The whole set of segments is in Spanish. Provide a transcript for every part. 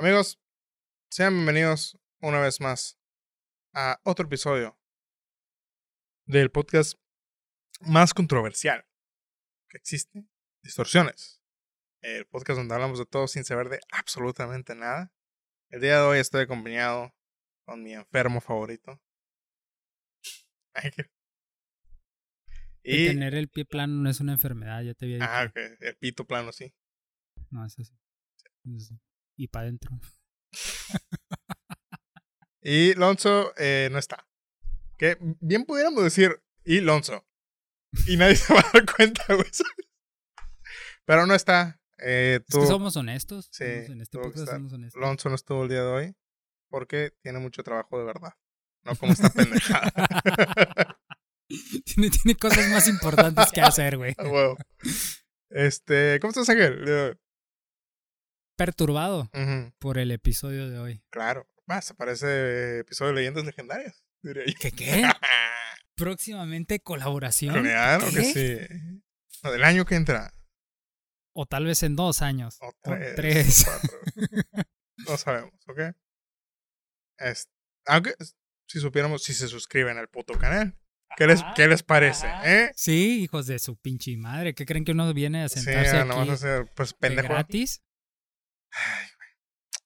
Amigos, sean bienvenidos una vez más a otro episodio del podcast más controversial que existe, Distorsiones. El podcast donde hablamos de todo sin saber de absolutamente nada. El día de hoy estoy acompañado con mi enfermo favorito. Y tener el pie plano no es una enfermedad, ya te había dicho. Ah, ok, el pito plano, sí. No, eso sí. Eso sí y para adentro. y Lonzo eh, no está. Que bien pudiéramos decir, y Lonzo. Y nadie se va a dar cuenta, güey. Pero no está. Eh, tú, somos honestos. Sí. en este somos honestos. Lonzo no estuvo el día de hoy porque tiene mucho trabajo de verdad. No como esta pendejada. tiene, tiene cosas más importantes que hacer, güey. Este, ¿cómo estás, Ángel? Perturbado por el episodio de hoy. Claro. Más, parece episodio de leyendas legendarias, diría ¿Qué qué? Próximamente colaboración. Claro que sí. O del año que entra. O tal vez en dos años. O tres. no sabemos, ¿ok? aunque si supiéramos si se suscriben al puto canal. ¿Qué les, ¿Qué les parece? ¿Eh? Sí, hijos de su pinche madre. ¿Qué creen que uno viene a sentarse sí, aquí no, a hacer, pues, pendejo. gratis?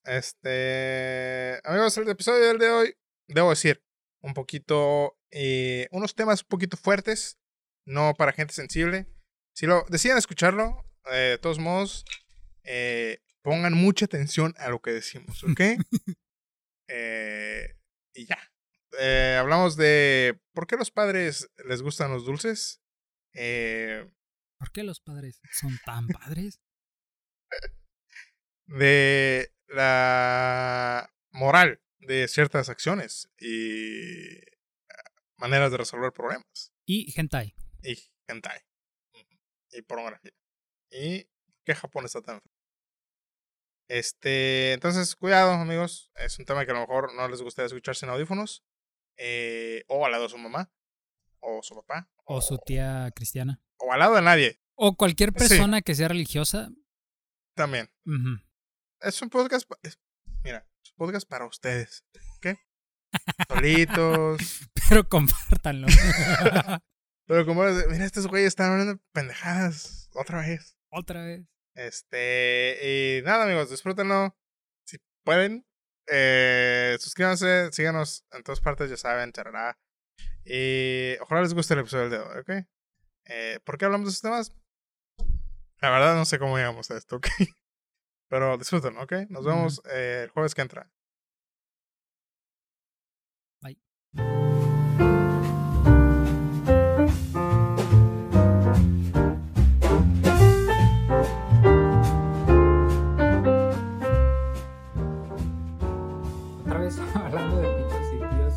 Este. Amigos, el episodio del de hoy, debo decir, un poquito. Eh, unos temas un poquito fuertes, no para gente sensible. Si lo deciden escucharlo, eh, de todos modos, eh, pongan mucha atención a lo que decimos, ¿ok? y ya. hablamos de por qué los padres les gustan los dulces. ¿Por qué los padres son tan padres? De la moral de ciertas acciones y maneras de resolver problemas. Y hentai. Y hentai. Y pornografía. ¿Y qué Japón está tan Este, entonces, cuidado, amigos. Es un tema que a lo mejor no les gustaría escucharse en audífonos. Eh, o al lado de su mamá. O su papá. O, su tía cristiana. O al lado de nadie. O cualquier persona que sea religiosa. También es un podcast. mira, es un podcast para ustedes. ¿Qué? Solitos. Pero compártanlo. Pero como, mira, estos güeyes están hablando pendejadas. Otra vez. Otra vez. Este. Y nada, amigos, disfrútenlo. Si pueden, eh, suscríbanse, síganos en todas partes, ya saben, charará. Y ojalá les guste el episodio del de hoy, ¿ok? Eh, ¿Por qué hablamos de estos temas? La verdad no sé cómo llegamos a esto, ¿ok? Pero disfruten, ¿ok? Nos vemos eh, el jueves que entra. Bye. Otra vez hablando de pitos y tíos.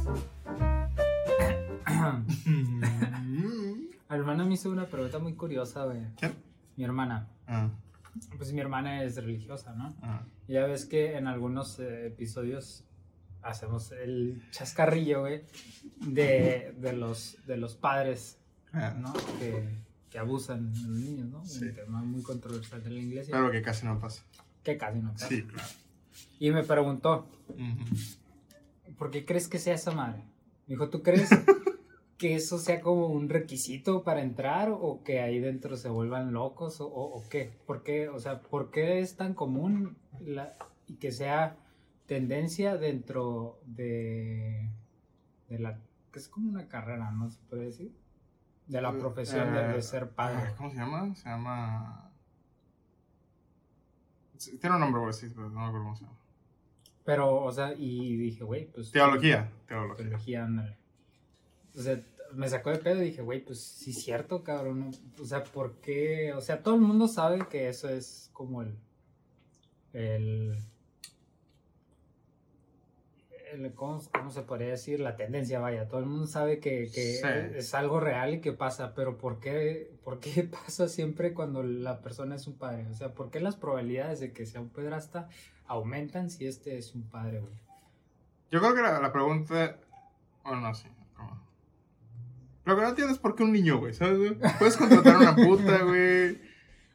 Mi hermana me hizo una pregunta muy curiosa, güey. ¿Quién? Mi hermana. Ah pues mi hermana es religiosa, ¿no? Ya ves que en algunos eh, episodios hacemos el chascarrillo, güey, de, de, los, de los padres, ah. ¿no? Que, que, abusan de los niños, ¿no? Sí. Un tema muy controversial de la iglesia. Pero que casi no pasa. Que casi no pasa. Sí, claro. Y me preguntó, ¿por qué crees que sea esa madre? Me dijo, ¿tú crees que eso sea como un requisito para entrar o que ahí dentro se vuelvan locos o, o, qué? ¿Por qué? O sea, ¿por qué es tan común la, y que sea tendencia dentro de, de la... que es como una carrera, ¿no se puede decir? De la eh, profesión de, eh, ser padre. Eh, ¿Cómo se llama? Se llama... Tiene un nombre, güey, sí, pero no me acuerdo cómo se llama. Pero, o sea, y dije, güey, pues... Teología. Teología. Teología, ándale. O sea, me sacó de pedo y dije, güey, pues sí es cierto, cabrón. O sea, ¿por qué? O sea, todo el mundo sabe que eso es como el. El. ¿cómo, se podría decir? La tendencia, vaya. Todo el mundo sabe que, que es algo real y que pasa, pero ¿por qué, ¿por qué pasa siempre cuando la persona es un padre? O sea, ¿por qué las probabilidades de que sea un pedrasta aumentan si este es un padre, güey? Yo creo que la, la pregunta. Bueno, no, sí. Lo que no entiendo es por qué un niño, güey, ¿sabes, güey? Puedes contratar a una puta, güey.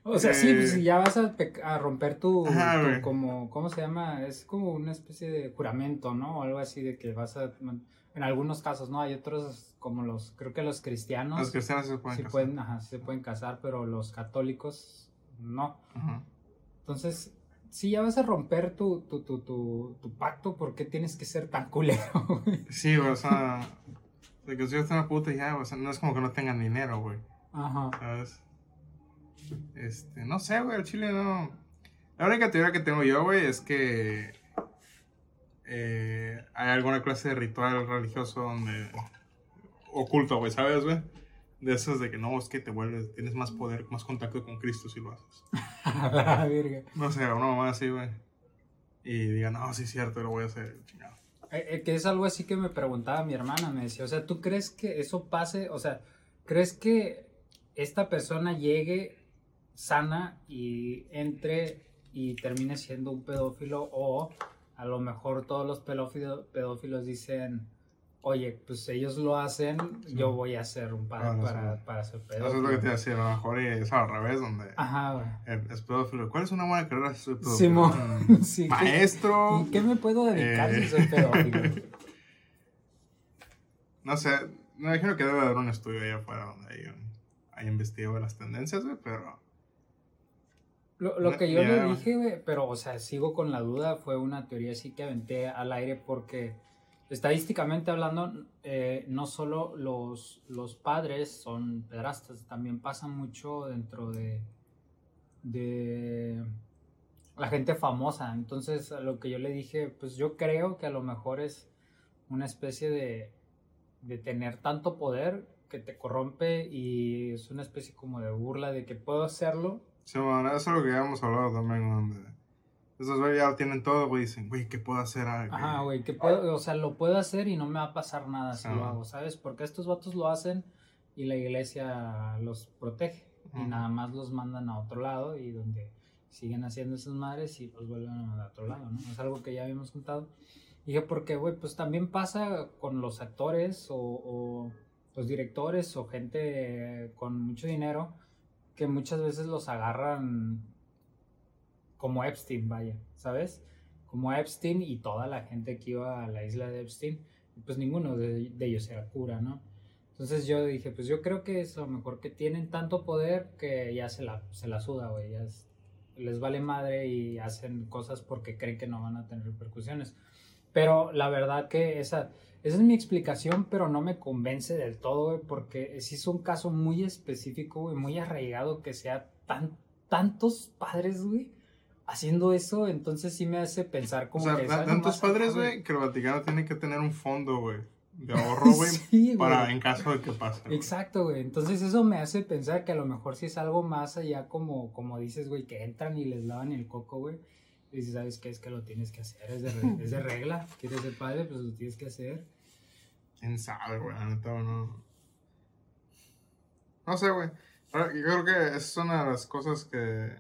O sea, sí, pues Eh, si ya vas a, pe- a romper tu, Ajá, tu como, ¿cómo se llama? Es como una especie de juramento, ¿no? O algo así de que vas a, en algunos casos, ¿no? Hay otros como los, creo que los cristianos Los cristianos se pueden sí casar. pueden, ajá, se pueden casar, pero los católicos no. Ajá. Entonces, si ya vas a romper tu, tu, tu, tu, pacto, ¿por qué tienes que ser tan culero, güey? Sí, o sea, de que si yo una puta ya, o sea, no es como que no tengan dinero, güey, Ajá. ¿sabes? Este, no sé, güey, el chile no. La única teoría que tengo yo, güey, es que eh, hay alguna clase de ritual religioso donde oculto, güey, ¿sabes, güey? De esos de que no, es que te vuelves, tienes más poder, más contacto con Cristo si lo haces. La verga. No sé, una mamá así, güey. Y diga, no, sí es cierto, lo voy a hacer, chingado. Eh, eh, que es algo así que me preguntaba mi hermana, me decía, o sea, ¿tú crees que eso pase? O sea, ¿crees que esta persona llegue sana y entre y termine siendo un pedófilo o a lo mejor todos los pedófilos, pedófilos dicen, oye, pues ellos lo hacen, yo voy a ser un padre Ah, no, para, sí. para ser Eso es lo que te pedófilo. iba a decir, a lo mejor es al revés, donde Ajá, güey. eh, es pedófilo. ¿Cuál es una buena carrera si soy pedófilo? Simón, Mm, sí, ¿qué- Maestro. ¿Y qué me puedo dedicar Eh. si soy pedófilo? No sé, me imagino que debe haber un estudio ahí afuera donde hay, un- hay investigado las tendencias, güey, pero... Lo, que yo le dije, güey, pero, o sea, sigo con la duda, fue una teoría así que aventé al aire porque estadísticamente hablando, eh, no solo los, los padres son pedrastas, también pasa mucho dentro de, de la gente famosa. Entonces, lo que yo le dije, pues yo creo que a lo mejor es una especie de, de tener tanto poder que te corrompe y es una especie como de burla de que puedo hacerlo Sí, bueno, eso es lo que ya hemos hablado también. Esos güey ya lo tienen todo, güey, dicen, güey, ¿qué puedo hacer? Ah, güey, que puedo, o sea, lo puedo hacer y no me va a pasar nada si Ah. lo hago, ¿sabes? Porque estos vatos lo hacen y la iglesia los protege y nada más los mandan a otro lado y donde siguen haciendo esas madres y los vuelven a mandar a otro lado, ¿no? Es algo que ya habíamos contado. Y dije, porque, güey, pues también pasa con los actores o, o los directores o gente con mucho dinero que muchas veces los agarran como Epstein, vaya, ¿sabes? Como Epstein y toda la gente que iba a la isla de Epstein, pues ninguno de, de ellos era cura, ¿no? Entonces yo dije, pues yo creo que es a lo mejor que tienen tanto poder que ya se la, se la suda, güey, ya es- les vale madre y hacen cosas porque creen que no van a tener repercusiones. Pero la verdad que esa, esa es mi explicación, pero no me convence del todo, güey, porque sí es un caso muy específico, güey, muy arraigado que sea tan, tantos padres, güey, haciendo eso, entonces sí me hace pensar O como sea, que... padres, güey, que el Vaticano tiene que tener un fondo, güey, de ahorro, güey, Sí, para en caso de que pase. Exacto, güey. Entonces eso me hace pensar que a lo mejor sí es algo más allá como, como dices, güey, que entran y les lavan el coco, güey. Y dices, ¿sabes qué? Es que lo tienes que hacer, es de, re- es de regla. Quieres ser padre, pues lo tienes que hacer. ¿Quién sabe, güey? La neta, no. No sé, güey. Yo creo que es una de las cosas que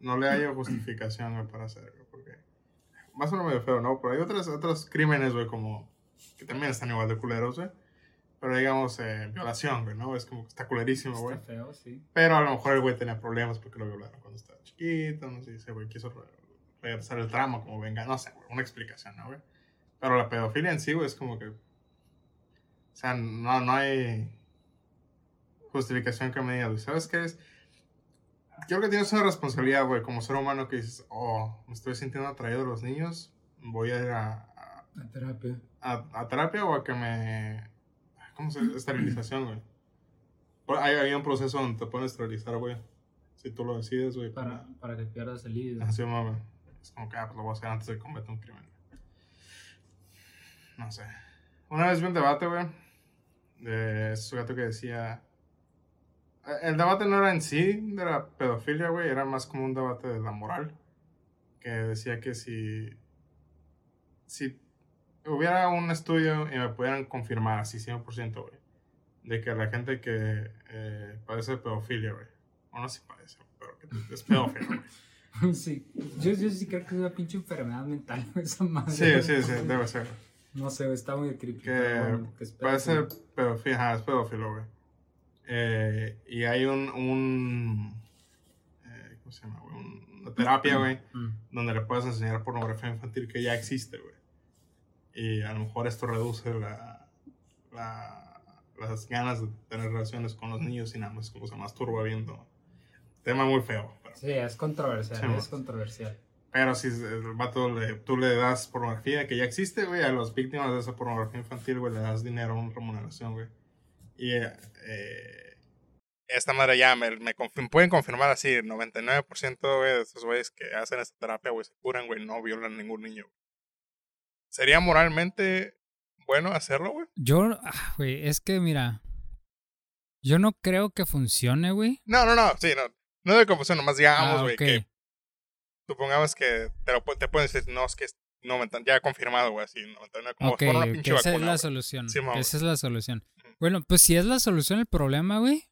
no le hay justificación, güey, para hacer, güey. Porque más o menos medio feo, ¿no? Pero hay otros, otros crímenes, güey, como que también están igual de culeros, güey. Pero digamos, eh, violación, güey, ¿no? Es como que está culerísimo, güey. Está feo, sí. Pero a lo mejor el güey tenía problemas porque lo violaron cuando estaba chiquito, no sé, ese güey quiso re- regresar el tramo como venga, no sé, güey, una explicación, ¿no, güey? Pero la pedofilia en sí, güey, es como que... O sea, no, no hay justificación que me diga, güey, ¿sabes qué es? Creo que tienes una responsabilidad, güey, como ser humano que dices, oh, me estoy sintiendo atraído a los niños, voy a ir a, a, terapia. a- a terapia o a que me... ¿Cómo se dice? Esterilización, güey. Pues, Hay, hay un proceso donde te pueden esterilizar, güey. Si tú lo decides, güey. Para, para que pierdas el líbido. Así, mami. Es como que, ah, pues lo voy a hacer antes de cometer un crimen. No sé. Una vez vi un debate, güey. De ese gato que decía... eh, El debate no era en sí de la pedofilia, güey. Era más como un debate de la moral. Que decía que si... Si hubiera un estudio y me pudieran confirmar así 100%, güey. De que la gente que eh, padece de pedofilia, güey. O no sé si padece, pero que es pedófilo, güey. Sí. Yo, yo sí creo que es una pinche enfermedad mental esa madre. Sí, sí, sí, debe ser. No sé, está muy crítico. Que bueno, que ser pedófilo, ajá, es pedófilo, güey. Eh, y hay un, un ¿cómo se llama, güey? Una terapia, güey, mm. donde le puedes enseñar pornografía infantil que ya existe, güey. Y a lo mejor esto reduce la, las ganas de tener relaciones con los niños y nada más como se masturba viendo. Tema muy feo. Sí, es controversial, es controversial. Pero si el vato le, tú le das pornografía que ya existe, güey, a las víctimas de esa pornografía infantil, güey, le das dinero, una remuneración, güey. Y eh, esta madre ya me, me pueden confirmar así, el 99% de esos güeyes que hacen esta terapia, güey, se curan, güey, no violan a ningún niño. ¿Sería moralmente bueno hacerlo, güey? Yo, ah, güey, es que mira, yo no creo que funcione, güey. No, no, no, sí, no. No de confusión, nomás digamos, ah, güey, que supongamos que te, lo, te pueden decir, no, es que 90, ya confirmado, güey, así, 99, como okay, una pinche esa es la solución. esa es la solución. Bueno, pues si es la solución el problema, güey.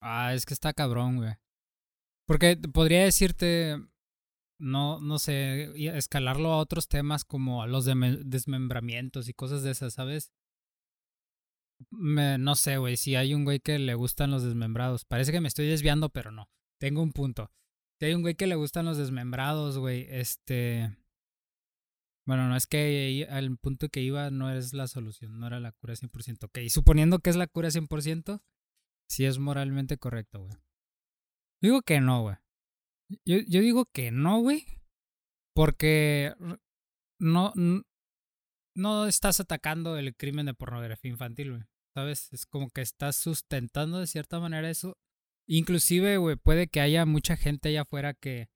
Ah, es que está cabrón, güey. Porque podría decirte, no, no sé, escalarlo a otros temas como a los desmembramientos y cosas de esas, ¿sabes? No sé, güey, si hay un güey que le gustan los desmembrados. Parece que me estoy desviando, pero no. Tengo un punto. Si hay un güey que le gustan los desmembrados, güey, este... Bueno, no es que al punto que iba no es la solución, no era la cura 100%. Ok, suponiendo que es la cura 100%, sí es moralmente correcto, güey. Digo que no, güey. Yo, yo digo que no, güey. Porque no, no estás atacando el crimen de pornografía infantil, güey. ¿Sabes? Es como que estás sustentando de cierta manera eso. Inclusive, güey, puede que haya mucha gente allá afuera que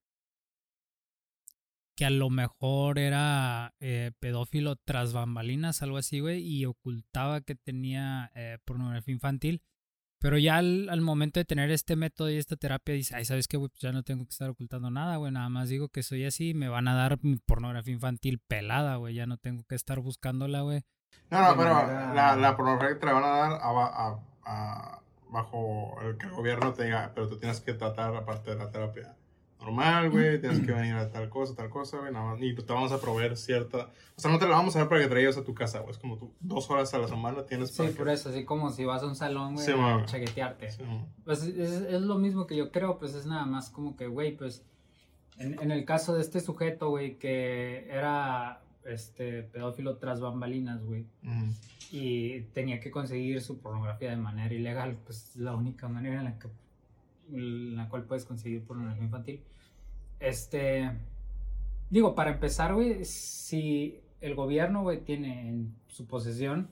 que a lo mejor era eh, pedófilo tras bambalinas, algo así, güey, y ocultaba que tenía eh, pornografía infantil. Pero ya al, momento de tener este método y esta terapia, dice, ay, ¿sabes qué, güey? Pues ya no tengo que estar ocultando nada, güey. Nada más digo que soy así, me van a dar pornografía infantil pelada, güey. Ya no tengo que estar buscándola, güey. No, no, pero la, la, pornografía te la van a dar a, bajo el que el gobierno te diga, pero tú tienes que tratar aparte de la terapia normal, güey, tienes que venir a tal cosa, tal cosa, güey, nada más. Y te vamos a proveer cierta. O sea, no te la vamos a dar para que traigas a tu casa, güey. Es como tú, dos horas a la semana tienes para. Sí, por eso, así como si vas a un salón, güey, a chaquetearte. pues es, es, lo mismo que yo creo, pues es nada más como que, güey, pues. En, en el caso de este sujeto, güey, que era este pedófilo tras bambalinas, güey. Y tenía que conseguir su pornografía de manera ilegal, pues la única manera en la que la cual puedes conseguir pornografía infantil. Este, digo, para empezar, güey, si el gobierno, güey, tiene en su posesión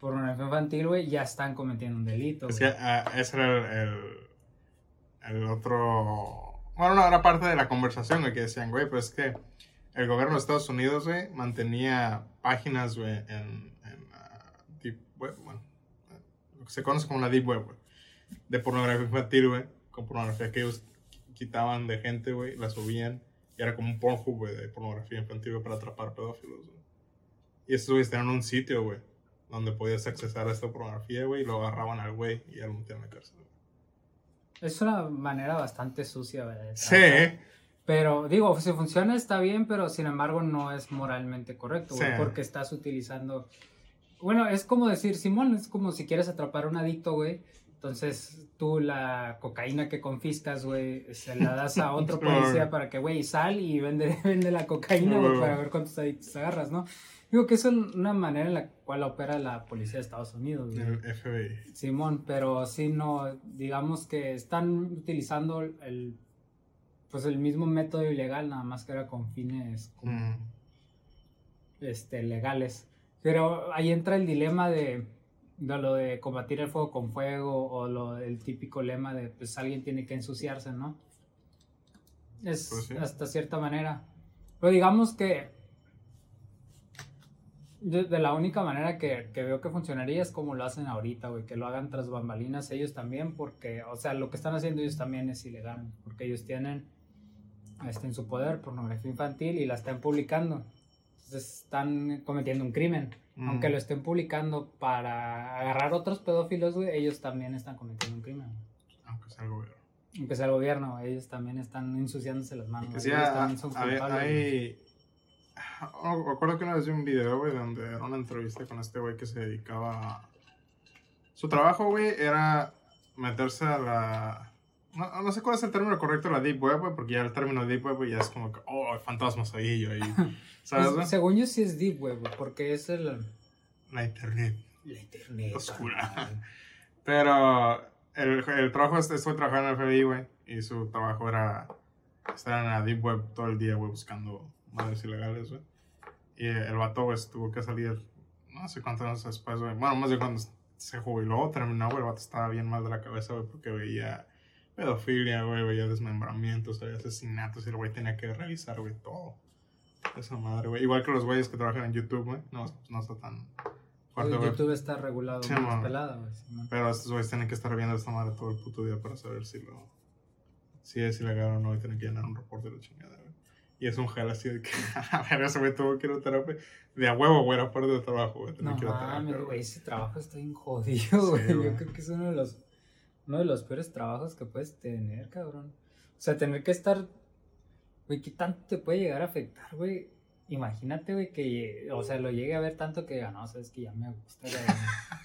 pornografía infantil, güey, ya están cometiendo un delito. Es que ah, ese era el, el, otro... Bueno, no, era parte de la conversación, güey, que decían, güey, pues que el gobierno de Estados Unidos, güey, mantenía páginas, güey, en, en uh, Deep Web, bueno, lo que se conoce como la Deep Web, güey, de pornografía infantil, güey con pornografía que ellos quitaban de gente, güey, la subían. Y era como un güey, de pornografía infantil para atrapar pedófilos. Y estos güeyes tenían un sitio, güey, donde podías accesar a esta pornografía, güey, y lo agarraban al güey y ya lo metían en la cárcel. Es una manera bastante sucia, ¿verdad? Sí. Pero digo, si funciona está bien, pero sin embargo no es moralmente correcto, güey, porque estás utilizando... Bueno, es como decir, Simón, es como si quieres atrapar a un adicto, güey, entonces, tú la cocaína que confiscas, güey, se la das a otro policía para que, güey, sal y vende, vende la cocaína, güey, para ver cuántos adictos agarras, ¿no? Digo que eso es una manera en la cual opera la policía de Estados Unidos, güey. El FBI. Simón, pero sí no, digamos que están utilizando el, pues el mismo método ilegal, nada más que era con fines este, legales. Pero ahí entra el dilema de de lo de combatir el fuego con fuego o lo el típico lema de pues alguien tiene que ensuciarse, ¿no? Es pues hasta cierta manera. Pero digamos que de, la única manera que, veo que funcionaría es como lo hacen ahorita, güey, que lo hagan tras bambalinas ellos también, porque, o sea, lo que están haciendo ellos también es ilegal, porque ellos tienen este, en su poder pornografía infantil y la están publicando. Entonces están cometiendo un crimen. Aunque mm. lo estén publicando para agarrar otros pedófilos, güey, ellos también están cometiendo un crimen. Aunque sea el gobierno. Aunque sea el gobierno, ellos también están ensuciándose las manos. Que también son hay, oh, recuerdo que una vez vi un video, güey, donde era una entrevista con este güey que se dedicaba a... Su trabajo, güey, era meterse a la... No, no sé cuál es el término correcto, la Deep Web, porque ya el término Deep Web ya es como que, oh, hay fantasmas ahí, yo ahí. ¿Sabes? Pues, según yo sí es Deep Web, porque es el... La internet. La internet. Oscura. carnal. Pero el, el trabajo, estoy trabajando en el FBI, güey, y su trabajo era estar en la Deep Web todo el día, güey, buscando madres ilegales, güey. Y el vato, güey, tuvo que salir, no sé cuántos años después, güey. Bueno, más de cuando se jubiló, terminó, güey, el vato estaba bien mal de la cabeza, güey, porque veía pedofilia, güey, veía desmembramientos, veía asesinatos, y el güey tenía que revisar, güey, todo. Esa madre, güey. Igual que los güeyes que trabajan en YouTube, güey. No, no está tan fuerte, güey. YouTube está regulado Sí, más pelada, güey. Pero estos güeyes tienen que estar viendo esta madre todo el puto día para saber si lo. Si es ilegal o no, y tienen que llenar un reporte de la chingada, güey. Y es un gel así de que. A ver, ese güey tuvo que ir a terapia. De a huevo, güey, era parte del trabajo, güey. No mames, güey. ese trabajo está bien jodido, güey. güey. Yo creo que es uno de los uno de los peores trabajos que puedes tener, cabrón. O sea, tener que estar güey, ¿qué tanto te puede llegar a afectar, güey? Imagínate, güey, que o sea, lo llegue a ver tanto que diga, no, sabes que ya me gusta.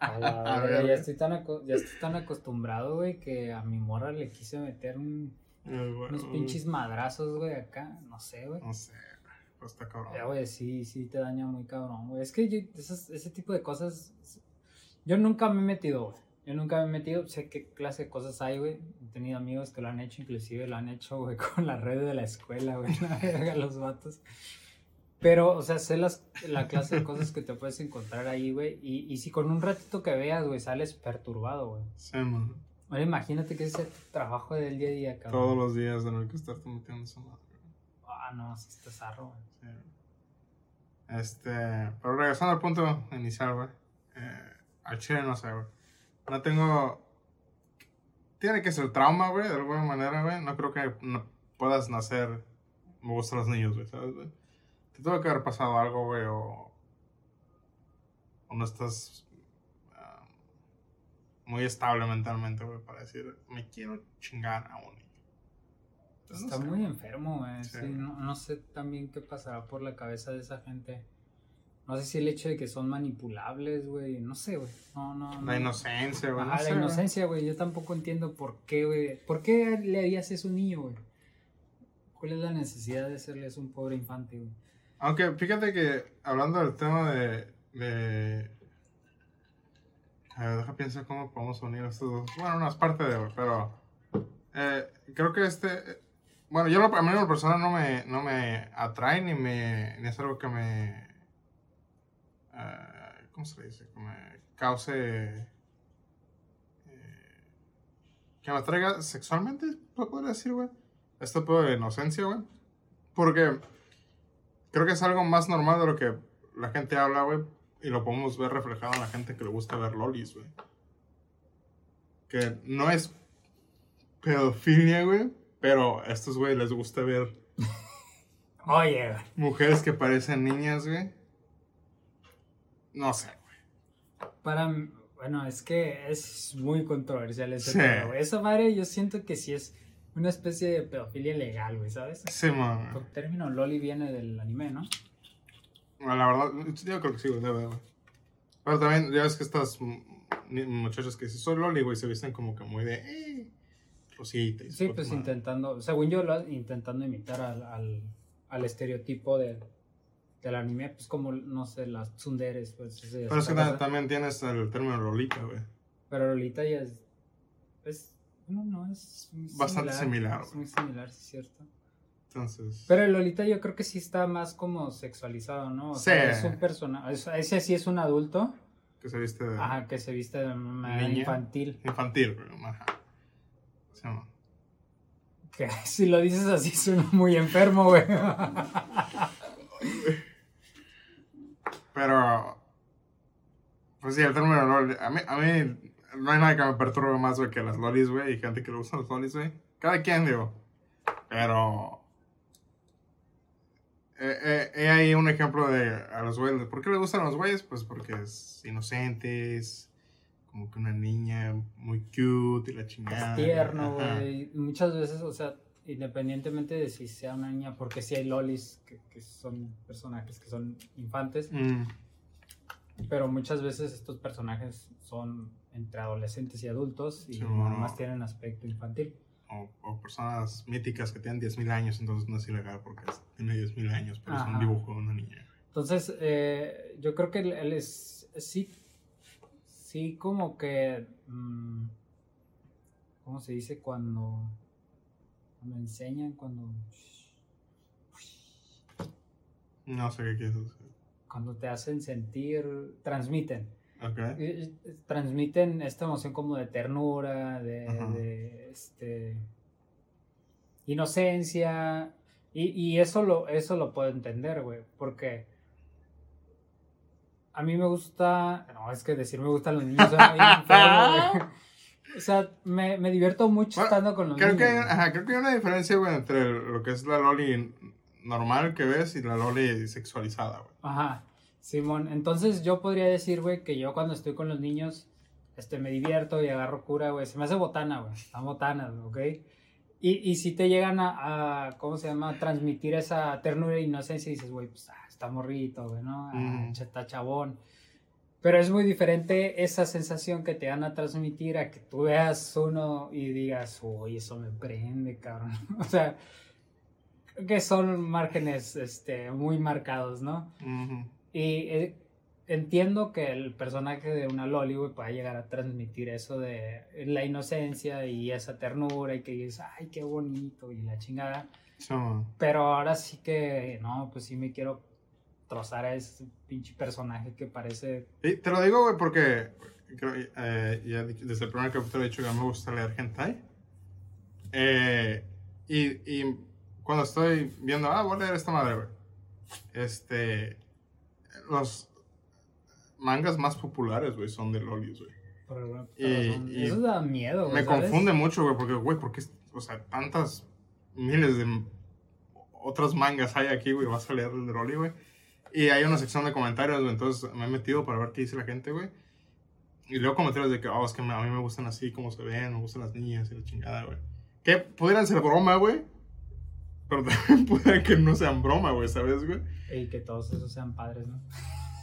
A la A ver, ya estoy tan ya estoy tan acostumbrado, güey, que a mi morra le quise meter un- Eh, unos pinches madrazos, güey, acá, no sé, güey. No sé, pues está cabrón. Ya, güey, sí, sí te daña muy cabrón, güey. Es que yo, esas- ese tipo de cosas, yo nunca me he metido, güey. Yo nunca me he metido, sé qué clase de cosas hay, güey. He tenido amigos que lo han hecho, inclusive lo han hecho, güey, con la red de la escuela, güey, la verga, los vatos. Pero, o sea, sé las, la clase de cosas que te puedes encontrar ahí, güey. Y, y si con un ratito que veas, güey, sales perturbado, güey. Sí, man. Ahora imagínate que ese trabajo del día a día, cabrón. Todos los días tener que estarte metiendo esa madre. güey. Ah, no, sí está zarro, güey. Sí. Este, pero regresando al punto inicial, güey. Eh, al chile no sé, güey. No tengo. Tiene que ser trauma, güey, de alguna manera, güey. No creo que no puedas nacer. Me gustan los niños, güey, ¿sabes, güey? Te tuvo que haber pasado algo, güey, o. O no estás. ah, muy estable mentalmente, güey, para decir, me quiero chingar a un niño. Entonces, no Está sé, muy enfermo, güey. Sí. sí, no, no sé también qué pasará por la cabeza de esa gente. No sé si el hecho de que son manipulables, güey. No sé, güey. No, no, La no. inocencia, güey. no sé, la inocencia, güey. Yo tampoco entiendo por qué, güey. ¿Por qué le harías eso a un niño, güey? ¿Cuál es la necesidad de hacerle eso a un pobre infante, güey? Aunque fíjate que hablando del tema de. de a ver, deja pensar cómo podemos unir estos dos. Bueno, no es parte de, güey, pero. eh, creo que este. Bueno, yo a mí en lo personal no me, no me atrae ni, me, ni es algo que me. Eh, ¿Cómo se le dice? Que me cause. eh, que me atraiga sexualmente, ¿lo podría decir, güey? Este tipo de inocencia, güey. Porque creo que es algo más normal de lo que la gente habla, güey. Y lo podemos ver reflejado en la gente que le gusta ver lolis, güey. Que no es pedofilia, güey. Pero a estos, güey, les gusta ver Oye, güey. mujeres que parecen niñas, güey. No sé, güey. Para bueno, es que es muy controversial ese Sí. tema, güey. Esa madre yo siento que sí es una especie de pedofilia legal, güey, ¿sabes? Sí, man. El término loli viene del anime, ¿no? Bueno, La verdad, yo creo que sí, güey, debe, güey. Pero también, ya ves que estas muchachas que dicen soy Loli, güey, se visten como que muy de. Eh, rosita y Sí, pues madre. intentando, según yo, lo, intentando imitar al, al, al estereotipo del, del anime, pues como, no sé, las tsunderes, pues. Pero es que cosa. también tienes el término Lolita, güey. Pero Lolita ya es, es no, no, es Bastante similar, Es güey. muy similar, sí es cierto. Entonces. Pero el Lolita yo creo que sí está más como sexualizado, ¿no? O sea, Sí. es un personaje, ese sí es un adulto, que se viste de ajá, que se viste de manera infantil. infantil, güey. Ajá. Que si lo dices así suena muy enfermo, güey. Pero. Pues sí, el término Loli. A mí, a mí no hay nada que me perturbe más, güey, que las lolis, güey. Y gente que le gustan las lolis, güey. Cada quien, digo. Pero. Eh, eh, he ahí un ejemplo de a los güeyes. ¿Por qué les gustan los güeyes? Pues porque es inocentes. Como que una niña muy cute y la chingada. Es tierno, güey. Muchas veces, o sea, independientemente de si sea una niña, porque sí hay lolis que, que son personajes que son infantes, Mm, pero muchas veces estos personajes son entre adolescentes y adultos y Sí, nada bueno. más tienen aspecto infantil. O, o personas míticas que tienen 10.000 años, entonces no es ilegal porque tiene 10.000 años, pero es un dibujo de una niña. Entonces, eh, yo creo que él, él es, sí, sí como que, mm, ¿cómo se dice? Cuando, cuando enseñan, cuando, No sé qué quieres decir. cuando te hacen sentir, transmiten. Transmiten esta emoción como de ternura, de, de, este inocencia y, y eso lo eso lo puedo entender, güey, porque a mí me gusta, no, es que decir me gustan los niños enfermo. O sea, me, me divierto mucho Bueno, estando con los Creo niños. que, ajá, creo que hay una diferencia, güey, entre lo que es la loli normal que ves y la loli sexualizada, güey. Ajá, Simón. Entonces yo podría decir, güey, que yo cuando estoy con los niños, este, me divierto y agarro cura, güey. Se me hace botana, güey. Están botanas, ¿ok? Y, y si te llegan a, a, ¿cómo se llama? Transmitir esa ternura e inocencia y dices, güey, pues ah, está morrito, güey, ¿no? Ah, Mm. está chabón. Pero es muy diferente esa sensación que te van a transmitir a que tú veas uno y digas, uy, eso me prende, cabrón. o sea, que son márgenes este, muy marcados, ¿no? Ujú. Y eh, entiendo que el personaje de una Loli, güey, pueda llegar a transmitir eso de la inocencia y esa ternura y que dices, ay, qué bonito y la chingada. Sí. Pero ahora sí que, no, pues sí me quiero trozar a ese pinche personaje que parece... Y te lo digo, güey, porque creo, eh, ya desde el primer capítulo he dicho que a mí me gusta leer hentai. Eh, y, y cuando estoy viendo, ah, voy a leer esta madre, güey. Este. Los mangas más populares, güey, son de lolis, güey. Y- eso da miedo, güey, Me ¿sabes? confunde mucho, güey, porque, güey, porque, o sea, tantas miles de otras mangas hay aquí, güey, vas a leer el de Rolly, güey. Y hay una sección de comentarios, güey, entonces me he metido para ver qué dice la gente, güey. Y leo comentarios de que, oh, es que a mí me gustan así como se ven, me gustan las niñas y la chingada, güey. Que pudieran ser broma, güey. Pero también puede que no sean broma, güey, ¿sabes, güey? Y que todos esos sean padres, ¿no?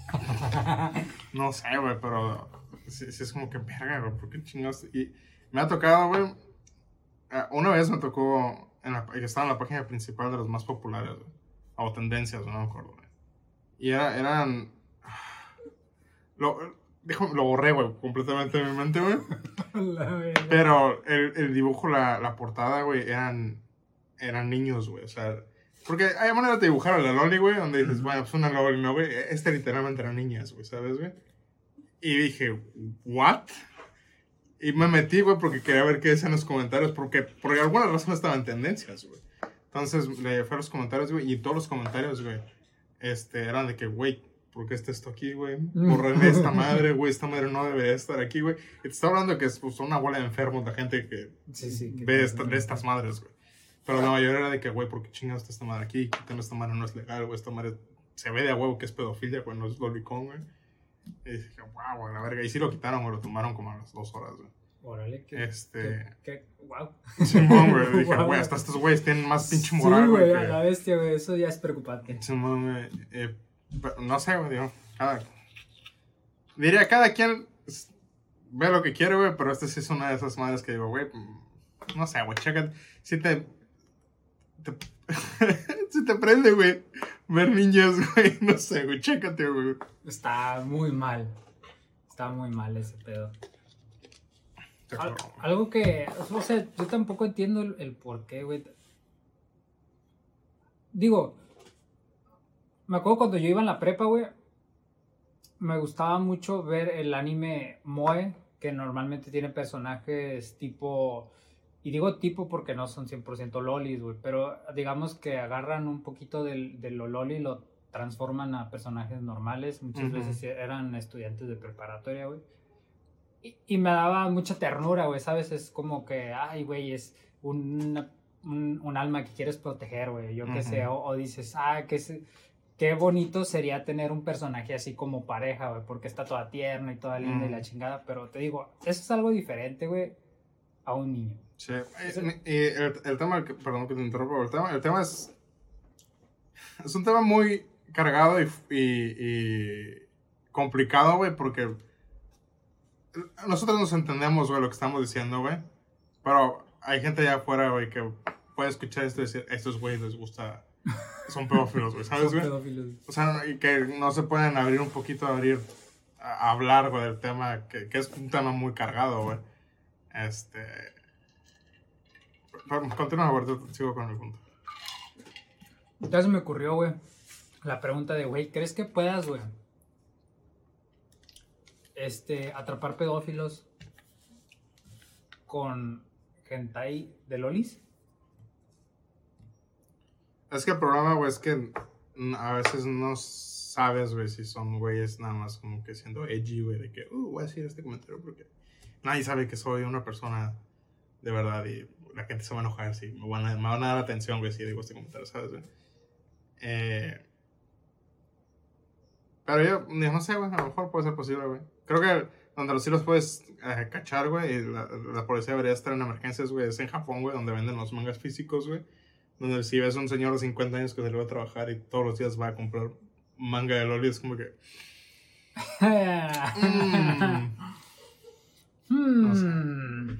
No sé, güey, pero sí, sí es como que verga, güey, ¿por qué chingados? Y me ha tocado, güey, eh, una vez me tocó, en la, estaba en la página principal de los más populares, güey, o tendencias, no me acuerdo, güey. Y era, eran, lo, dijo- lo borré, güey, completamente de mi mente, güey. Pero el, el dibujo, la, la portada, güey, eran, eran niños, güey. O sea, porque hay maneras de dibujar a la Loli, güey, donde dices, bueno, pues una Loli, no, güey. Este literalmente eran niñas, güey, ¿sabes, güey? Y dije, ¿what? Y me metí, güey, porque quería ver qué decían los comentarios, porque por alguna razón estaban en tendencias, güey. Entonces le fui a los comentarios, güey, y todos los comentarios, güey, este, eran de que, güey, ¿por qué está esto aquí, güey? Borrenle esta madre, güey, esta madre no debería estar aquí, güey. Te está hablando que es pues, una bola de enfermos, la gente que Sí, sí. ve, esta- ve estas madres, güey. Pero la mayoría era de que, güey, ¿por qué chingados está esta madre aquí? Quitando esta madre no es legal, güey. Esta madre se ve de a huevo que es pedofilia, güey, no es lolicón, güey. Y dije, wow, güey, la verga. Y sí lo quitaron, güey, lo tomaron como a las dos horas, güey. Órale, que... Este. que, wow. Simón, güey. Dije, güey, hasta estos güeyes tienen más pinche moral, sí, güey. que- la bestia, güey, eso ya es preocupante. Simón, güey. Eh, no sé, güey, digo, cada. Diría, cada quien ve lo que quiere, güey, pero este sí es una de esas madres que digo, güey, mm, no sé, güey, checa. Si te. te- si te prende, güey, ver niños, güey, no sé, güey, chécate, güey. Está muy mal. Está muy mal ese pedo. Al- algo que, o sea, yo tampoco entiendo el, el por qué, güey. Digo, me acuerdo cuando yo iba en la prepa, güey, me gustaba mucho ver el anime Moe, que normalmente tiene personajes tipo, y digo tipo porque no son 100% lolis, güey, pero digamos que agarran un poquito del, de lo loli y lo transforman a personajes normales, muchas veces eran estudiantes de preparatoria, güey. Y, y me daba mucha ternura, güey, ¿sabes? Es como que, ay, güey, es un, un alma que quieres proteger, güey, yo qué Ujú. sé, o, o dices, ah, que se- qué bonito sería tener un personaje así como pareja, güey, porque está toda tierna y toda linda y la chingada, pero te digo, eso es algo diferente, güey, a un niño. Sí, eh, y el, el tema, perdón que te interrumpa, el tema, el tema es, es un tema muy cargado y, y- y complicado, güey, porque nosotros nos entendemos, güey, lo que estamos diciendo, güey. Pero hay gente allá afuera, güey, que puede escuchar esto y decir, estos güeyes les gusta, son pedófilos, güey, ¿sabes, güey? O sea, y que no se pueden abrir un poquito, abrir, a, hablar, güey, del tema, que, que, es un tema muy cargado, güey. Este... Continúa, güey, sigo con el punto. Se me ocurrió, güey, la pregunta de, güey, ¿crees que puedas, güey? Este, atrapar pedófilos con hentai de lolis? Es que el problema, güey, es que a veces no sabes, güey, si son güeyes nada más como que siendo edgy, güey, de que, uh, voy a decir este comentario porque nadie sabe que soy una persona de verdad y la gente se va a enojar si me van a, me van dar atención, güey, si digo este comentario, ¿sabes, güey? Eh, pero yo, no sé, güey, a lo mejor puede ser posible, güey. Creo que donde los sí los puedes eh, cachar, güey, y la, la, policía debería estar en emergencias, güey, es en Japón, güey, donde venden los mangas físicos, güey. Donde si ves a un señor de 50 años que se le va a trabajar y todos los días va a comprar manga de Loli, es como que... mm.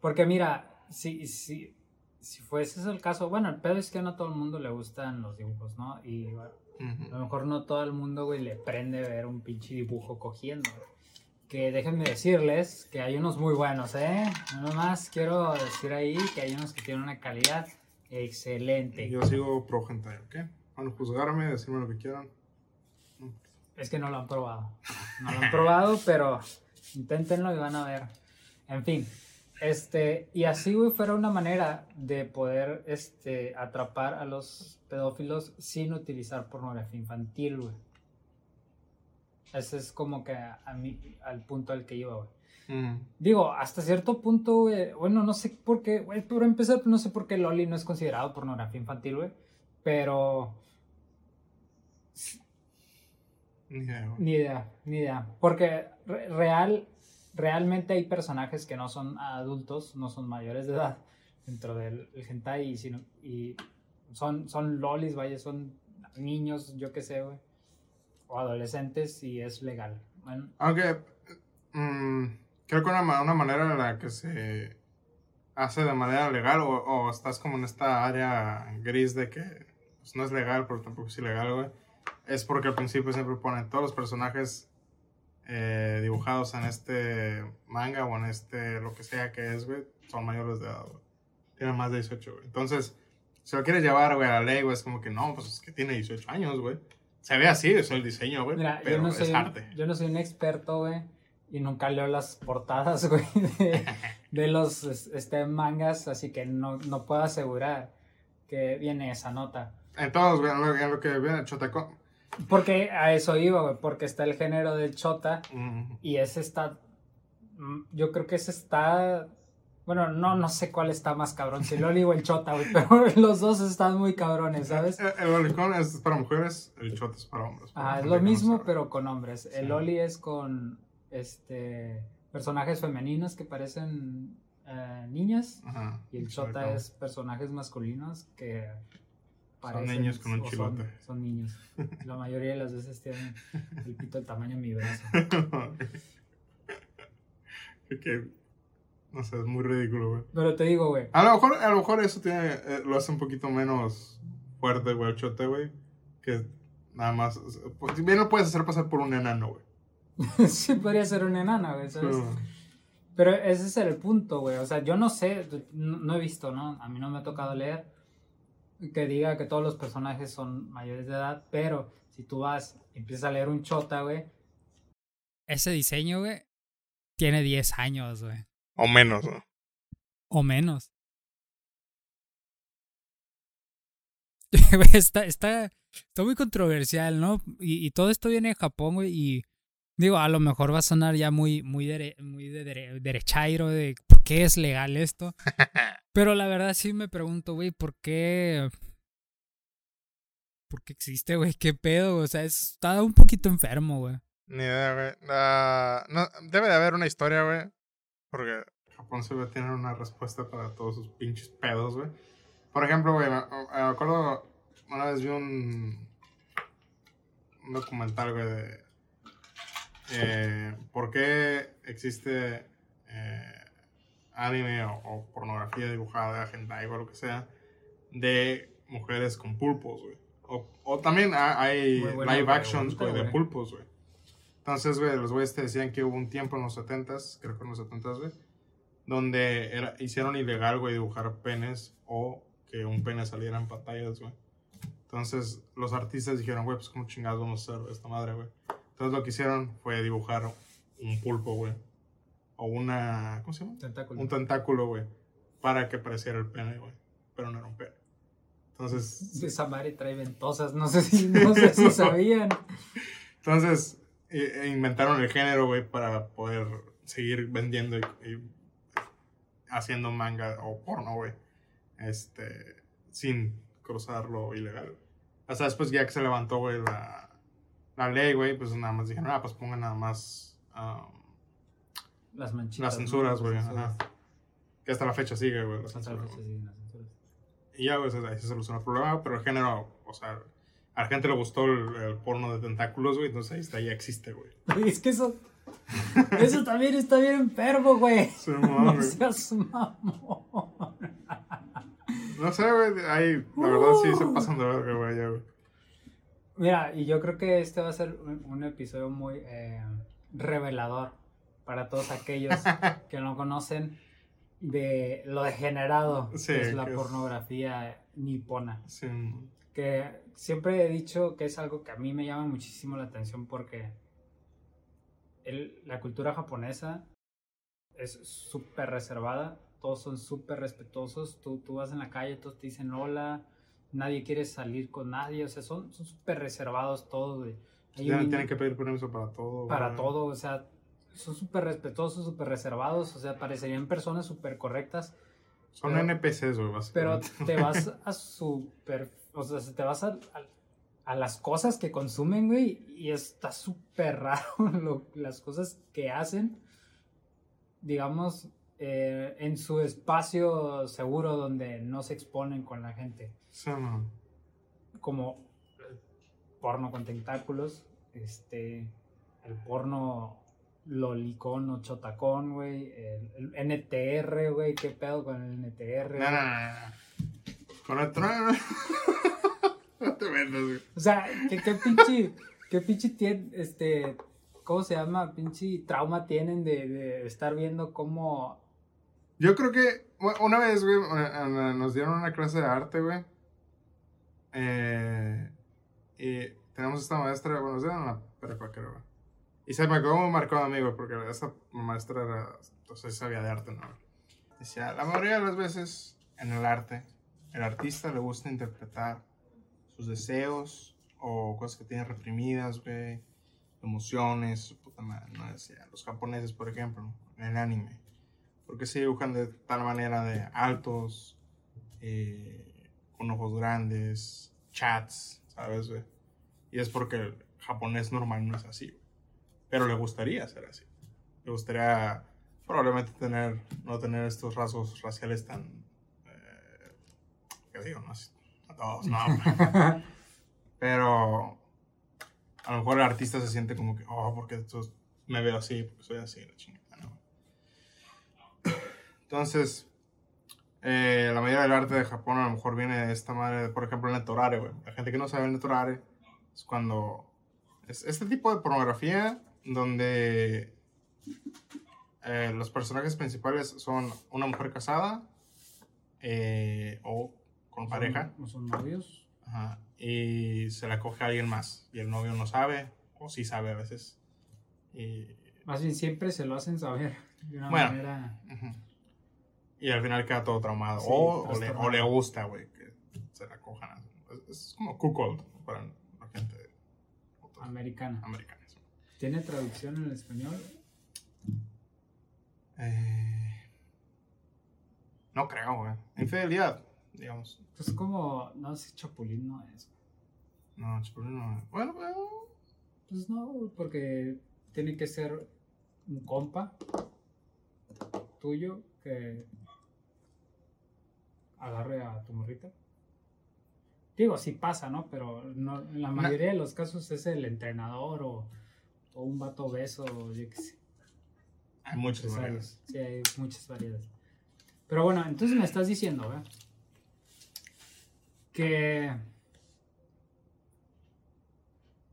Porque mira, si, si, si fuese ese el caso, bueno, el pedo es que a no todo el mundo le gustan los dibujos, ¿no? Y a lo mejor no todo el mundo, güey, le prende ver un pinche dibujo cogiendo, que déjenme decirles que hay unos muy buenos, ¿eh? Nada más quiero decir ahí que hay unos que tienen una calidad excelente. Yo sigo pro hentai, ¿ok? Van a juzgarme, decirme lo que quieran. Es que no lo han probado. No lo han probado, pero inténtenlo y van a ver. En fin, este, y así, güey, fuera una manera de poder, este, atrapar a los pedófilos sin utilizar pornografía infantil, güey. Ese es como que a, mí, al punto al que iba, güey. Mm. Digo, hasta cierto punto, güey, bueno, no sé por qué, güey, por empezar, no sé por qué Loli no es considerado pornografía infantil, güey, pero... Ni idea, Ni idea, ni idea. Porque real, realmente hay personajes que no son adultos, no son mayores de edad dentro del hentai, sino, y son, son lolis, vaya, son niños, yo qué sé, o adolescentes y es legal. Aunque mm, creo que una, una, manera en la que se hace de manera legal o, estás como en esta área gris de que pues, no es legal pero tampoco es ilegal, güey, es porque al principio siempre ponen todos los personajes eh, dibujados en este manga o en este lo que sea que es, güey, son mayores de edad, güey. Tienen más de 18, güey. Entonces, si lo quieres llevar, güey, a la ley, güey, es como que no, pues es que tiene 18 años, güey. Se ve así, eso es el diseño, güey. pero yo no es arte. yo no soy un experto, güey. Y nunca leo las portadas, güey, de, los este, mangas, así que no, no, puedo asegurar que viene esa nota. En todos, güey, en lo que viene Chotacón. Porque a eso iba, güey, porque está el género del chota y ese está, mm, yo creo que ese está bueno, no, no sé cuál está más cabrón, si el Oli o el Chota, güey, pero los dos están muy cabrones, ¿sabes? El, el es para mujeres, el Chota es para hombres. Ah, es lo mismo, pero con hombres. El Oli es con este personajes femeninos que parecen eh, niñas y el Chota es personajes masculinos que parecen... Son niños con un chilote. Son, niños. La mayoría de las veces tienen el pito del tamaño de mi brazo. que no sé, es muy ridículo, güey. Pero te digo, güey. A lo mejor, a lo mejor eso tiene, eh, lo hace un poquito menos fuerte, güey, el chote, güey. Que nada más. Pues, bien lo puedes hacer pasar por un enano, güey. sí, podría ser un enano, güey, ¿sabes? Pero... ese es el punto, güey. O sea, yo no sé, no, he visto, ¿no? A mí no me ha tocado leer que diga que todos los personajes son mayores de edad, pero si tú vas y empiezas a leer un chota, güey. Ese diseño, güey, tiene 10 años, güey. O menos, ¿no? O menos. está, está, está muy controversial, ¿no? Y, y, todo esto viene de Japón, güey, y digo, a lo mejor va a sonar ya muy, muy, muy de derechairo de qué es legal esto. Pero la verdad sí me pregunto, güey, ¿por qué? ¿Por qué existe, güey? ¿Qué pedo? O sea, está un poquito enfermo, güey. Ni idea, güey. Ah, no, debe de haber una historia, güey. Porque Japón se ve tener una respuesta para todos sus pinches pedos, güey. Por ejemplo, güey, me, acuerdo, una vez vi un, un documental, güey, de eh, por qué existe eh, anime o, pornografía dibujada, hentai o lo que sea, de mujeres con pulpos, güey. O, también hay live actions, de pulpos, güey. Entonces, güey, los güeyes te decían que hubo un tiempo en los 70s, creo que en los 70s, güey, donde era, hicieron ilegal, güey, dibujar penes o que un pene saliera en pantallas, güey. Entonces, los artistas dijeron, güey, pues cómo chingados vamos a hacer esta madre, güey. Entonces, lo que hicieron fue dibujar un pulpo, güey. O una, ¿cómo se llama? Tentáculo. Un tentáculo, güey. Para que pareciera el pene, güey. Pero no era un pene. Entonces... Esa madre trae ventosas, no sé si, no sé si sabían. Entonces, e inventaron el género, güey, para poder seguir vendiendo y, haciendo manga o porno, güey. Este, sin cruzar lo ilegal. Hasta después ya que se levantó, güey, la, la ley, güey, pues nada más dijeron, ah, pues pongan nada más... las manchitas. Las censuras, güey. Que hasta la fecha sigue, güey. Hasta la fecha siguen las censuras. Y ya, güey, ahí se solucionó el problema, pero el género, o sea, a la gente le gustó el, porno de tentáculos, güey, entonces ahí está, ya existe, güey. Es que eso. Eso también está bien enfermo, güey. no seas mamón. No sé, güey, ahí, la verdad sí se pasan de verga, güey, ya, güey. Mira, y yo creo que este va a ser un, episodio muy eh, revelador para todos aquellos que no conocen de lo degenerado que es la pornografía nipona. Sí. Que siempre he dicho que es algo que a mí me llama muchísimo la atención porque la cultura japonesa es súper reservada, todos son súper respetuosos, tú, tú vas en la calle, todos te dicen hola, nadie quiere salir con nadie, o sea, son súper reservados todos, tienen que pedir permiso para todo. Para todo, o sea, son súper respetuosos, súper reservados, o sea, parecerían personas súper correctas. Son NPCs, güey, Pero te vas a súper, o sea, te vas a, a, las cosas que consumen, güey, y está súper raro las cosas que hacen, digamos, eh, en su espacio seguro donde no se exponen con la gente. Sí, Como el porno con tentáculos, este, el porno lolicón o chotacón, güey. El, NTR, güey. ¿Qué pedo con el NTR? No, no, no, Con el trono. no te vendas, güey. O sea, ¿qué, qué pinche. ¿Qué pinche tiene. Este. ¿Cómo se llama? Pinche trauma tienen de, de estar viendo cómo. Yo creo que una vez, güey, nos dieron una clase de arte, güey. Eh, y tenemos esta maestra, bueno, nos dieron la prepa, creo, güey. Y se me quedó marcado a güey, porque esa maestra era, entonces sabía de arte, ¿no? Decía, la mayoría de las veces en el arte, el artista le gusta interpretar sus deseos o cosas que tiene reprimidas, güey, emociones, su puta madre, ¿no? Decía, los japoneses, por ejemplo, en el anime, porque se dibujan de tal manera de altos, eh, con ojos grandes, chats, ¿sabes, güey? Y es porque el japonés normal no es así, pero le gustaría ser así. Le gustaría probablemente tener, no tener estos rasgos raciales tan, eh, ¿qué digo? No, a todos, no. pero a lo mejor el artista se siente como que, oh, porque me veo así, porque soy así, la chingada, ¿no? Entonces, eh, la mayoría del arte de Japón a lo mejor viene de esta madre, por ejemplo, el netorare, güey. La gente que no sabe el netorare es cuando... Es este tipo de pornografía donde eh, los personajes principales son una mujer casada eh, o con pareja. ¿No son novios? Ajá, y se la coge a alguien más y el novio no sabe o sí sabe a veces. Y, más bien siempre se lo hacen saber de una bueno, manera... Y al final queda todo traumado. o, le, gusta, güey, que se la cojan. Es, como cuckold para la gente americana. Americana. ¿Tiene traducción en español? Eh, no creo, güey. Infidelidad, digamos. Pues como, no sé, Chapulín no es. No, Chapulín no es. Bueno, bueno. Pues no, porque tiene que ser un compa tuyo que agarre a tu morrita. Digo, sí pasa, ¿no? Pero no, en la mayoría de los casos es el entrenador o o un vato beso, yo qué sé. Hay muchas empresarios. variedades. Sí, hay muchas variedades. Pero bueno, entonces me estás diciendo. Que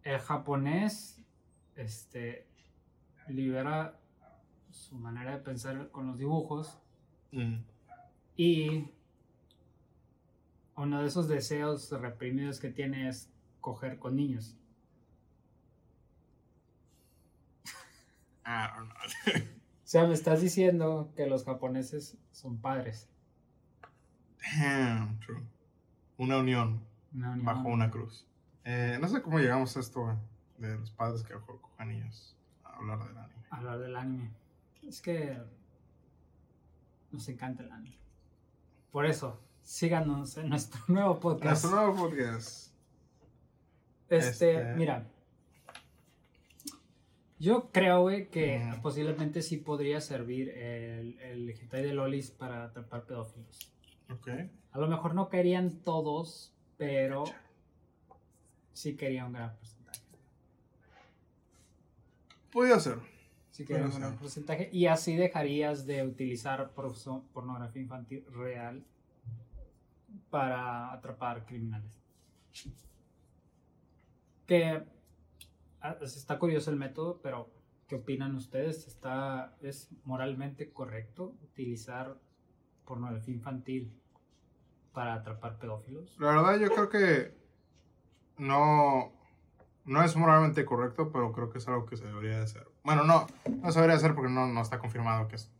el japonés este, libera su manera de pensar con los dibujos Mm. y uno de esos deseos reprimidos que tiene es coger con niños. Know. O sea, me estás diciendo que los japoneses son padres. Damn, true. Una unión Una unión. bajo una cruz. Eh, no sé cómo llegamos a esto, güey, de los padres que co- cojan niños a hablar del anime. hablar del anime. Es que nos encanta el anime. Por eso, síganos en nuestro nuevo podcast. Nuestro nuevo podcast. Este, este- mira. Yo creo, güey, que Mm. posiblemente sí podría servir el, el hentai de lolis para atrapar pedófilos. Ok. A lo mejor no querían todos, pero sí quería un gran porcentaje. Podría ser. Sí quería un gran porcentaje. Y así dejarías de utilizar pornografía infantil real para atrapar criminales. Que está curioso el método, pero ¿qué opinan ustedes? ¿Está, ¿Es moralmente correcto utilizar pornografía infantil para atrapar pedófilos? La verdad, yo creo que no, no es moralmente correcto, pero creo que es algo que se debería de hacer. Bueno, no, no se debería hacer porque no, no está confirmado que es.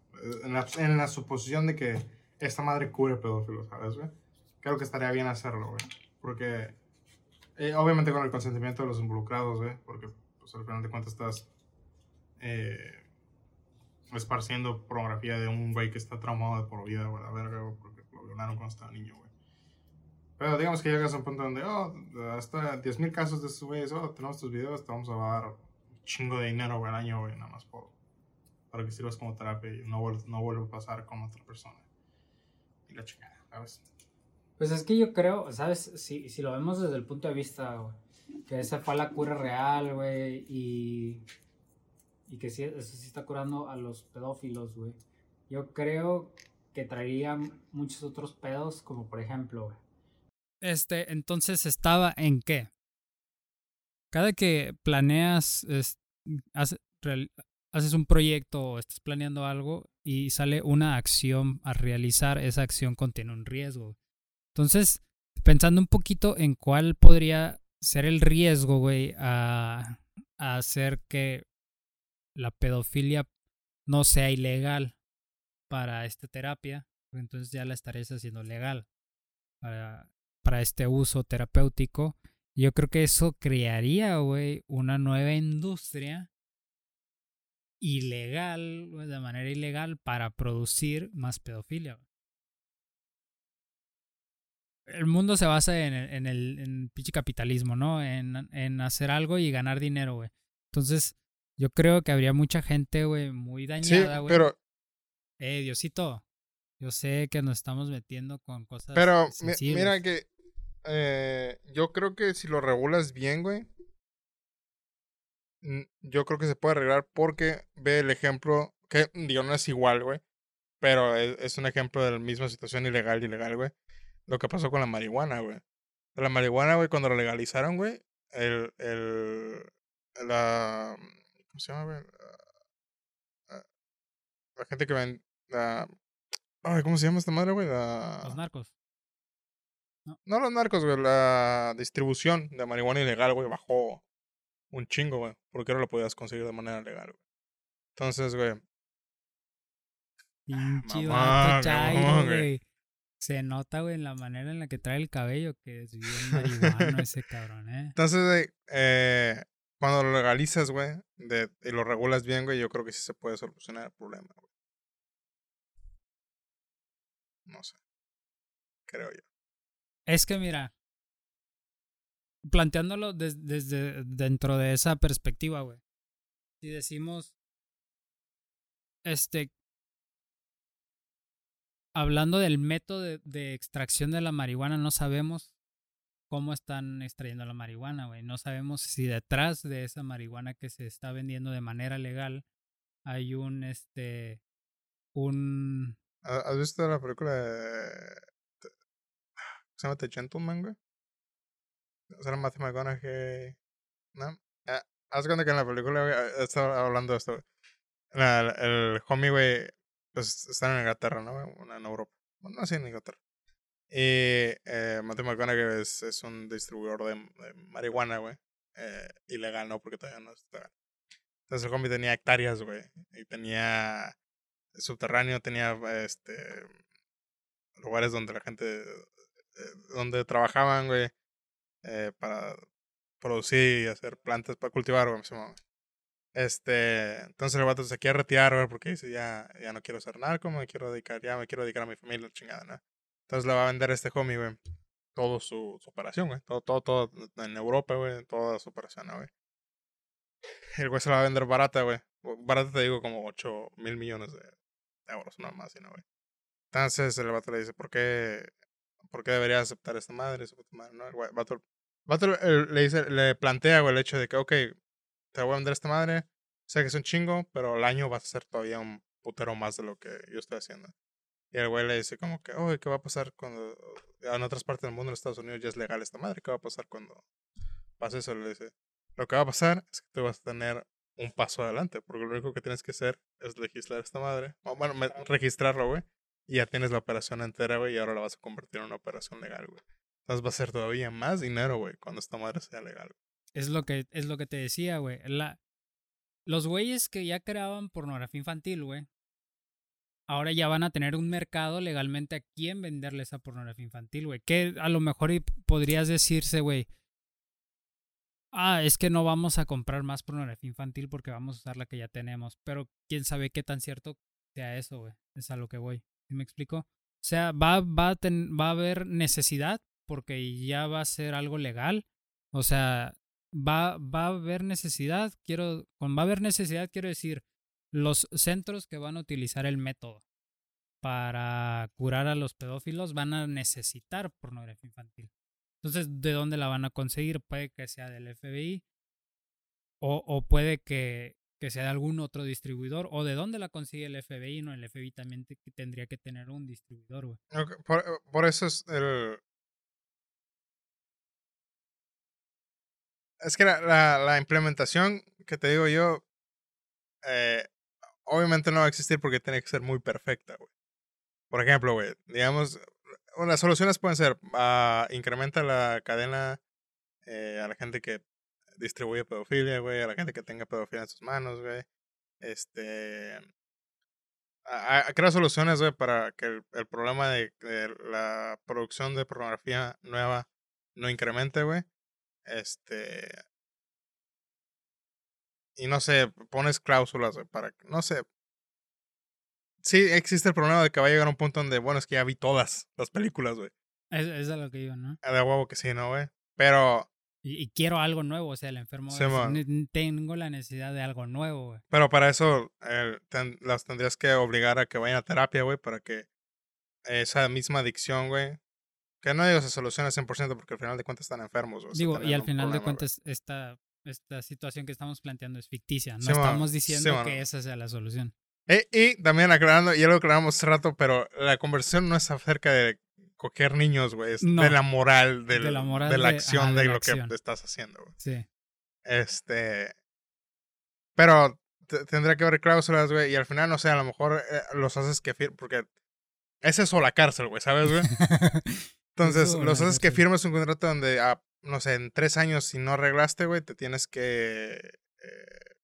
En la, en la suposición de que esta madre cubre pedófilos, ¿sabes, güey? Creo que estaría bien hacerlo, güey. Porque, eh, obviamente con el consentimiento de los involucrados, güey. Porque, pues al final de cuentas estás eh, esparciendo pornografía de un güey que está traumado por vida, güey, la verga, porque lo violaron cuando estaba niño, güey. Pero digamos que llegas a un punto donde, oh, hasta 10.000 casos de estos güeyes, oh, tenemos tus videos, te vamos a dar un chingo de dinero, güey, al año, güey, nada más por, para que sirvas como terapia y no vuelva, no vuelva a pasar con otra persona. Y la chingada, ¿sabes? Pues es que yo creo, ¿sabes? Si, si lo vemos desde el punto de vista, güey, que esa fue la cura real, güey, y, y que sí, eso sí está curando a los pedófilos, güey. Yo creo que traería muchos otros pedos, como por ejemplo, güey. Este, entonces estaba en qué? Cada que planeas, haces un proyecto o estás planeando algo y sale una acción a realizar, esa acción contiene un riesgo. Entonces, pensando un poquito en cuál podría ser el riesgo, güey, a, hacer que la pedofilia no sea ilegal para esta terapia, pues entonces ya la estarías haciendo legal para, para este uso terapéutico. Yo creo que eso crearía, güey, una nueva industria ilegal, de manera ilegal, para producir más pedofilia. El mundo se basa en el, en el en pinche capitalismo, ¿no? En, en hacer algo y ganar dinero, güey. Entonces, yo creo que habría mucha gente, güey, muy Sí, dañada, güey. pero, Eh, Diosito, yo sé que nos estamos metiendo con cosas pero sensibles. mira que eh, yo creo que si lo regulas bien, güey, yo creo que se puede arreglar porque ve el ejemplo, que digo, no es igual, güey, pero es, es un ejemplo de la misma situación ilegal, ilegal, güey. Lo que pasó con la marihuana, güey. La marihuana, güey, cuando la legalizaron, güey, el, el, la, ¿cómo se llama, güey? La gente que ven, la, ay, ¿cómo se llama esta madre, güey? La, Los narcos. no los narcos, güey, la distribución de marihuana ilegal, güey, bajó un chingo, güey, porque ahora lo podías conseguir de manera legal, güey. Entonces, güey, Pinche vato chairo, güey. Se nota, güey, en la manera en la que trae el cabello que es bien marihuano ese cabrón, ¿eh? entonces, eh, cuando lo legalizas, güey, y lo regulas bien, güey, yo creo que sí se puede solucionar el problema, güey. No sé. Creo yo. Es que mira, planteándolo des- desde dentro de esa perspectiva, güey. Si decimos, este, hablando del método de, extracción de la marihuana, no sabemos cómo están extrayendo la marihuana, güey. No sabemos si detrás de esa marihuana que se está vendiendo de manera legal hay un, este, un... ¿Has visto la película de... se llama The Gentleman, güey? O sea, Matthew McConaughey... ¿No? Ah, haz cuenta que en la película, güey, ah, estaba hablando de esto, el homie, güey, pues están en Inglaterra, ¿no? En Europa. Bueno, no sé, en Inglaterra. Y eh, Matthew McConaughey es, es un distribuidor de, marihuana, güey. Eh, ilegal, ¿no? Porque todavía no está. Entonces el homie tenía hectáreas, güey. Y tenía subterráneo, tenía este lugares donde la gente, eh, donde trabajaban, güey, eh, para producir y hacer plantas para cultivar, güey. Este, entonces el vato se quiere retirar, güey, porque dice, ya, ya no quiero ser narco, me quiero dedicar, ya me quiero dedicar a mi familia, chingada, ¿no? Entonces le va a vender a este homie, güey, todo su, su operación, güey, todo, todo, todo en Europa, güey, toda su operación, güey. El güey se la va a vender barata, güey. Barata te digo como 8 mil millones de euros, no más, ¿no, güey? Entonces el vato le dice, ¿por qué, ¿por qué debería aceptar esta madre? madre ¿no? El vato, vato le, dice, le plantea, güey, el hecho de que, ok, te voy a vender esta madre, sé que es un chingo, pero el año va a ser todavía un putero más de lo que yo estoy haciendo. Y el güey le dice como que, oye, ¿qué va a pasar cuando en otras partes del mundo, en Estados Unidos, ya es legal esta madre? ¿Qué va a pasar cuando pase eso? Le dice, lo que va a pasar es que tú vas a tener un paso adelante, porque lo único que tienes que hacer es legislar esta madre. bueno, registrarlo, güey. Y ya tienes la operación entera, güey, y ahora la vas a convertir en una operación legal, güey. Entonces va a ser todavía más dinero, güey, cuando esta madre sea legal. Es lo que, es lo que te decía, güey. La, los güeyes que ya creaban pornografía infantil, güey, ahora ya van a tener un mercado legalmente a quién venderle esa pornografía infantil, güey. Que a lo mejor podrías decirse, güey, ah, es que no vamos a comprar más pornografía infantil porque vamos a usar la que ya tenemos. Pero quién sabe qué tan cierto sea eso, güey. Es a lo que voy. ¿Sí me explico? O sea, va, va, va a haber necesidad porque ya va a ser algo legal. O sea, va, va a haber necesidad, quiero, con va a haber necesidad, quiero decir, los centros que van a utilizar el método para curar a los pedófilos van a necesitar pornografía infantil. Entonces, ¿de dónde la van a conseguir? Puede que sea del FBI o, o puede que, que, sea de algún otro distribuidor o de dónde la consigue el FBI. No, el FBI también tendría que tener un distribuidor, por, por, eso es el, Es que la, la, implementación que te digo yo, eh, obviamente no va a existir porque tiene que ser muy perfecta, güey. Por ejemplo, güey, digamos, las soluciones pueden ser, uh, incrementa la cadena eh, a la gente que distribuye pedofilia, güey, a la gente que tenga pedofilia en sus manos, güey. Este... crea soluciones, güey, para que el, el problema de, de, la producción de pornografía nueva no incremente, güey. Este. Y no sé, pones cláusulas para. No sé. Sí, existe el problema de que va a llegar un punto donde, bueno, es que ya vi todas las películas, güey. Es, es lo que digo, ¿no? De huevo que sí, ¿no, güey? Pero. Y, quiero algo nuevo, o sea, el enfermo. tengo la necesidad de algo nuevo, güey. Pero para eso las tendrías que obligar a que vayan a terapia, güey, para que esa misma adicción, güey, que no digo se soluciona 100% porque al final de cuentas están enfermos. digo, y al final de cuentas esta, esta situación que estamos planteando es ficticia. No estamos diciendo que esa sea la solución. E, y también aclarando, ya lo aclaramos hace rato, pero la conversación no es acerca de coger niños, güey. Es de la moral, de la, moral de la acción de, lo que estás haciendo, güey. Sí. Este. Pero tendría que haber cláusulas, güey. Y al final, no sé, a lo mejor eh, los haces que porque es eso la cárcel, güey, ¿sabes, güey? Entonces, los haces que firmes un contrato donde, ah, no sé, en tres años, si no arreglaste, güey, te tienes que. Eh,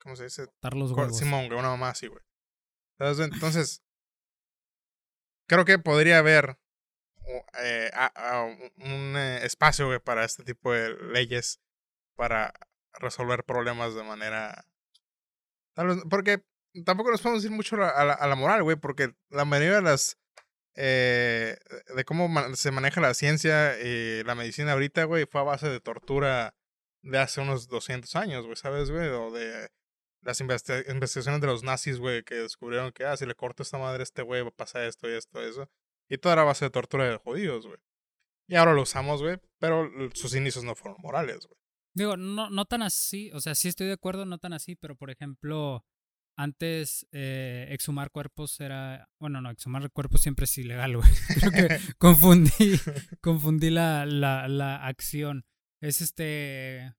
¿Cómo se dice? Dar los huevos. Simón, güey, una mamá así, güey. Entonces, creo que podría haber eh, un eh, espacio, güey, para este tipo de leyes para resolver problemas de manera. Porque tampoco nos podemos ir mucho a la, a la moral, güey, porque la mayoría de las eh, de cómo se maneja la ciencia y la medicina ahorita, güey, fue a base de tortura de hace unos 200 años, güey, ¿sabes, güey? O de las investigaciones de los nazis, güey, que descubrieron que, ah, si le corto esta madre a este güey, va a pasar esto y esto y eso. Y todo era base de tortura de judíos, güey. Y ahora lo usamos, güey, pero sus inicios no fueron morales, güey. Digo, no, no tan así, o sea, sí estoy de acuerdo, no tan así, pero por ejemplo, antes eh, exhumar cuerpos era, bueno, no, exhumar cuerpos siempre es ilegal, güey. Creo que confundí, confundí la, la, la acción. Es este,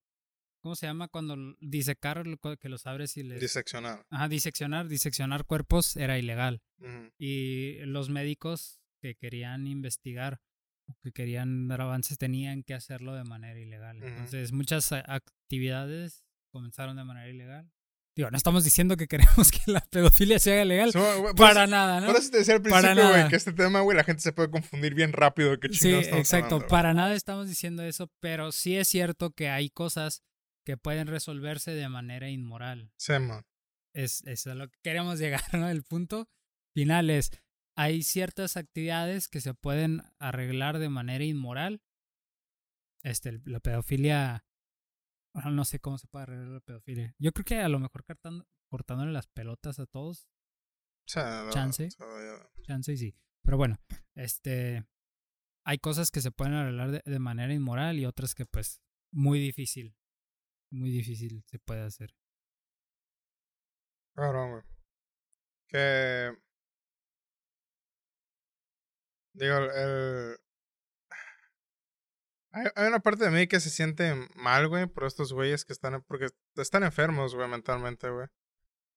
¿cómo se llama? Cuando disecar, que los abres y les... Diseccionar. Ajá, diseccionar, diseccionar cuerpos era ilegal. Y los médicos que querían investigar que querían dar avances tenían que hacerlo de manera ilegal. Entonces, muchas actividades comenzaron de manera ilegal. Digo, no estamos diciendo que queremos que la pedofilia se haga legal. So, para nada, ¿no? Por eso te decía al Para principio, güey, que este tema, güey, la gente se puede confundir bien rápido de qué Sí, exacto. hablando. Para nada estamos diciendo eso, pero sí es cierto que hay cosas que pueden resolverse de manera inmoral. Sí, man. Es, es a lo que queremos llegar, ¿no? El punto final es, hay ciertas actividades que se pueden arreglar de manera inmoral. Este, la pedofilia, ah, no sé cómo se puede arreglar la pedofilia. Yo creo que a lo mejor cortando, cortándole las pelotas a todos, O sea, no, Chance. chance y sí. Pero bueno, este, hay cosas que se pueden arreglar de, de manera inmoral y otras que pues muy difícil, muy difícil se puede hacer. Cabrón, güey. Que. Digo, el. Hay, hay una parte de mí que se siente mal, güey, por estos güeyes que están. Porque están enfermos, güey, mentalmente, güey.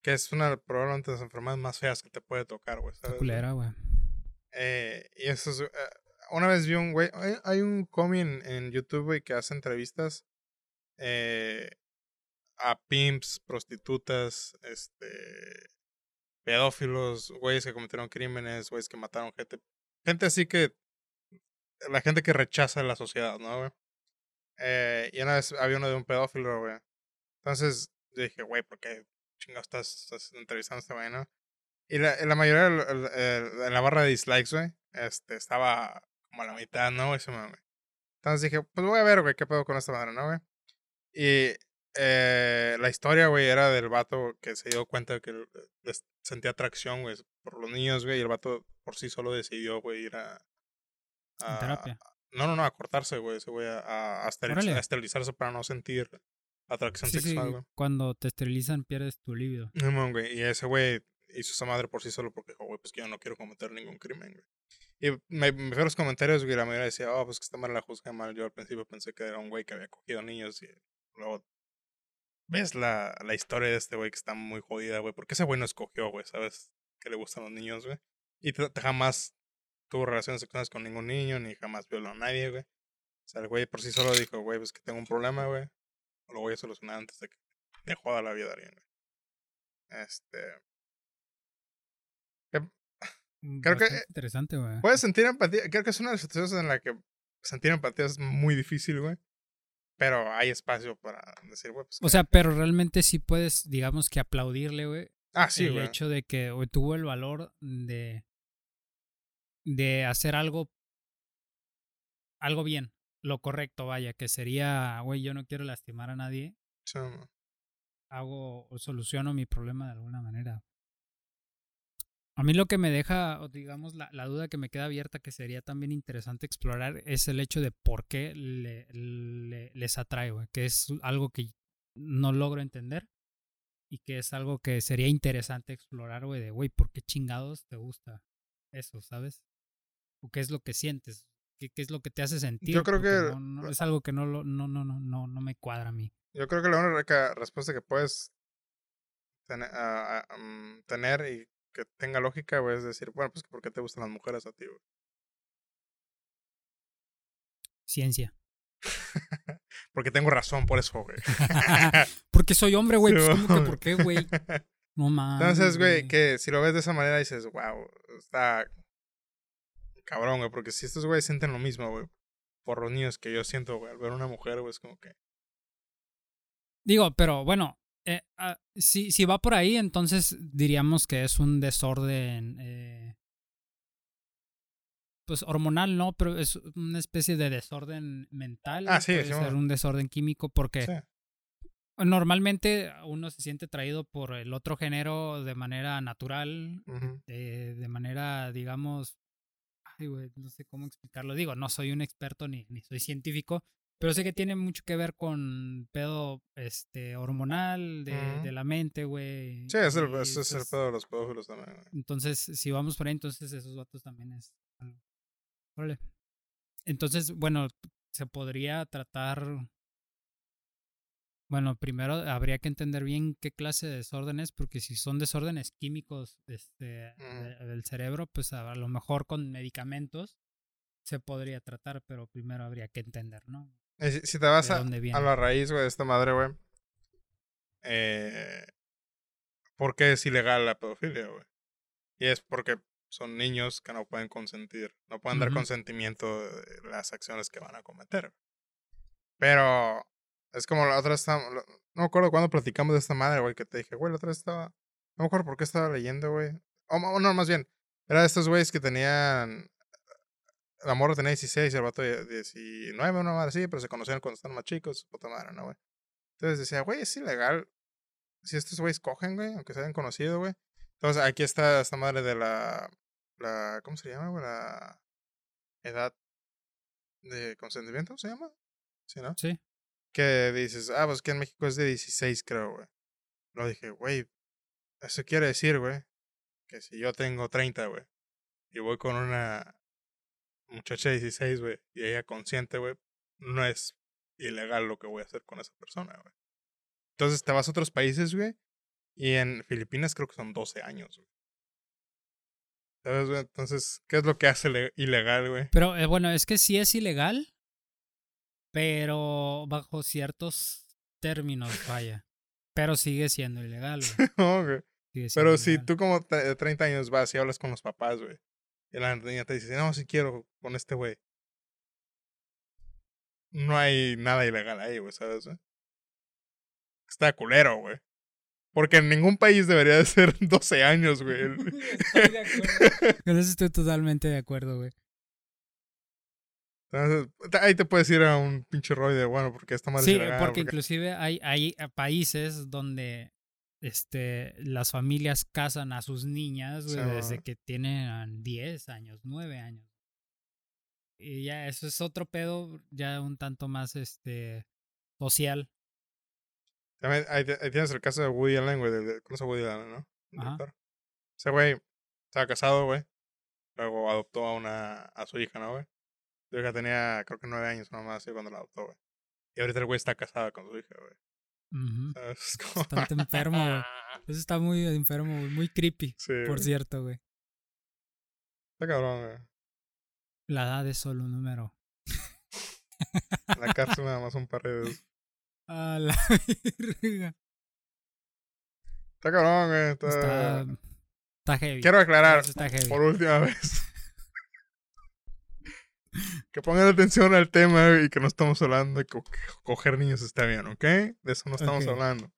Que es una probablemente de las enfermedades más feas que te puede tocar, güey. ¿sabes, culera, güey. Eh, y eso es, eh, una vez vi un güey, hay, hay un comi en, en YouTube, güey, que hace entrevistas eh, a pimps, prostitutas, este, pedófilos, güeyes que cometieron crímenes, güeyes que mataron gente, gente así que, la gente que rechaza la sociedad, ¿no, güey? Eh, y una vez había uno de un pedófilo, güey. Entonces yo dije, güey, ¿por qué chingados estás, estás entrevistando a este güey, no? Y la, la mayoría en la barra de dislikes, güey, este, estaba como a la mitad, ¿no? Mame. Entonces dije, pues voy a ver, güey, qué pedo con esta madre, ¿no, güey? Y eh, la historia, güey, era del vato que se dio cuenta de que les sentía atracción, güey, por los niños, güey, y el vato por sí solo decidió, güey, ir a... En a- terapia. No, no, no, a cortarse, güey, ese güey, a, a, esteril- a esterilizarse para no sentir atracción Sí, sí, sexual, güey. cuando te esterilizan pierdes tu libido. No, man, güey. Y ese güey hizo esa madre por sí solo porque dijo, güey, pues que yo no quiero cometer ningún crimen, güey. Y me, me fui a los comentarios, güey, la mayoría decía, oh, pues que está mal la juzga mal. Yo al principio pensé que era un güey que había cogido niños y luego ves la, la historia de este güey que está muy jodida, güey. Porque ese güey no escogió, güey, ¿sabes? Que le gustan los niños, güey. Y t- jamás tuvo relaciones sexuales con ningún niño, ni jamás violó a nadie, güey. O sea, el güey por sí solo dijo, güey, pues que tengo un problema, güey. Lo voy a solucionar antes de que me joda la vida de alguien, güey. Este. Creo que, Bastante interesante, güey. Puedes sentir empatía. Creo que es una de las situaciones en la que sentir empatía es muy difícil, güey. Pero hay espacio para decir, güey, pues. O sea, pero realmente sí puedes, digamos que aplaudirle, güey, ah, sí, el güey. hecho de que güey, tuvo el valor de de hacer algo algo bien, lo correcto, vaya, que sería, güey, yo no quiero lastimar a nadie, Sí, hago o soluciono mi problema de alguna manera. A mí lo que me deja, o digamos, la, la duda que me queda abierta, que sería también interesante explorar, es el hecho de por qué le- le- les atrae, güey, que es algo que no logro entender y que es algo que sería interesante explorar, güey, de, güey, ¿por qué chingados te gusta eso, sabes? ¿O qué es lo que sientes? ¿Qué, qué es lo que te hace sentir? Yo creo que- no- no- es algo que no, lo- no, no, no, no, no me cuadra a mí. Yo creo que la única respuesta que puedes tener, mm, tener y que tenga lógica, es decir, bueno, pues, ¿por qué te gustan las mujeres a ti, güey? Ciencia. Porque tengo razón por eso, güey. Porque soy hombre, güey. Sí, Pues, ¿cómo que por qué, güey? No mames. Entonces, güey, que si lo ves de esa manera dices, wow, está cabrón, güey, porque si estos güeyes sienten lo mismo, güey, por los niños que yo siento, güey, al ver una mujer, güey, es como que, Digo, pero bueno, eh, ah, si, si va por ahí, entonces diríamos que es un desorden. eh, pues hormonal, no, pero es una especie de desorden mental. Ah, sí, puede sí, ser bueno. un desorden químico porque sí. normalmente uno se siente atraído por el otro género de manera natural, de, de manera, digamos, ay, güey, no sé cómo explicarlo. Digo, no soy un experto ni, ni soy científico, Pero sé que tiene mucho que ver con pedo este hormonal de, la mente, güey. Sí, es el, y es el pedo de los pedófilos también, güey. Entonces, si vamos por ahí, entonces esos vatos también es. Entonces, bueno, se podría tratar. Bueno, primero habría que entender bien qué clase de desórdenes, porque si son desórdenes químicos este, del cerebro, pues a lo mejor con medicamentos se podría tratar, pero primero habría que entender, ¿no? Y Si, si te vas ¿De a, la raíz, güey, de esta madre, güey. Eh, ¿Por qué es ilegal la pedofilia, güey? Y es porque son niños que no pueden consentir, no pueden dar consentimiento de las acciones que van a cometer. Pero es como la otra estaba- no me acuerdo cuándo platicamos de esta madre, güey, que te dije, güey, la otra estaba, no me acuerdo por qué estaba leyendo, güey. O no, más bien, era de estos güeyes que tenían, la morra tenía 16 y el vato de- 19, una madre así, pero se conocieron cuando estaban más chicos, puta madre, ¿no, güey? Entonces decía, güey, es ilegal si estos güeyes cogen, güey, aunque se hayan conocido, güey. Entonces aquí está esta madre de la, la ¿cómo se llama, güey? La edad de consentimiento, ¿se llama? Sí, ¿no? Sí. Que dices, ah, pues que en México es de 16, creo, güey. Lo dije, güey, eso quiere decir, güey, que si yo tengo 30, güey, y voy con una muchacha de 16, güey, y ella consciente, güey, no es ilegal lo que voy a hacer con esa persona, güey. Entonces te vas a otros países, güey, y en Filipinas creo que son 12 años, güey. ¿Sabes, güey? Entonces, ¿qué es lo que hace le- ilegal, güey? Pero eh, bueno, es que sí es ilegal, pero bajo ciertos términos, vaya. Pero sigue siendo ilegal, güey. No, güey. Sigue siendo Pero si tú como de 30 años vas y hablas con los papás, güey, y la niña te dice, no, si quiero con este güey. No hay nada ilegal ahí, güey, ¿sabes? güey? Está culero, güey. Porque en ningún país debería de ser 12 años, güey. Estoy de acuerdo. Con eso estoy totalmente de acuerdo, güey. Entonces, ahí te puedes ir a un pinche rollo de, bueno, porque esta madre Sí, porque inclusive hay, hay eh, países donde este, las familias casan a sus niñas güey, Sí, desde que tienen 10 años, 9 años. Y ya eso es otro pedo ya un tanto más este social. También ahí, tienes el caso de Woody Allen, güey. ¿Conoces a Woody Allen, no? Ese güey estaba casado, güey. Luego adoptó a una a su hija, ¿no, güey? Su hija tenía, creo que nueve años nomás, así cuando la adoptó, güey. Y ahorita el güey está casado con su hija, güey. ¿Sabes? Es como- Bastante enfermo, güey. Eso está muy enfermo, güey, muy creepy, Sí, por güey. cierto, güey. Está cabrón, güey. La edad es solo un número. La cárcel nada más un par de dedos. A la verga. Está cabrón, güey. Está... Está, está heavy. Quiero aclarar, Eso está heavy. por última vez. Que pongan atención al tema y que no estamos hablando de co- que coger niños está bien, ¿ok? De eso no estamos hablando.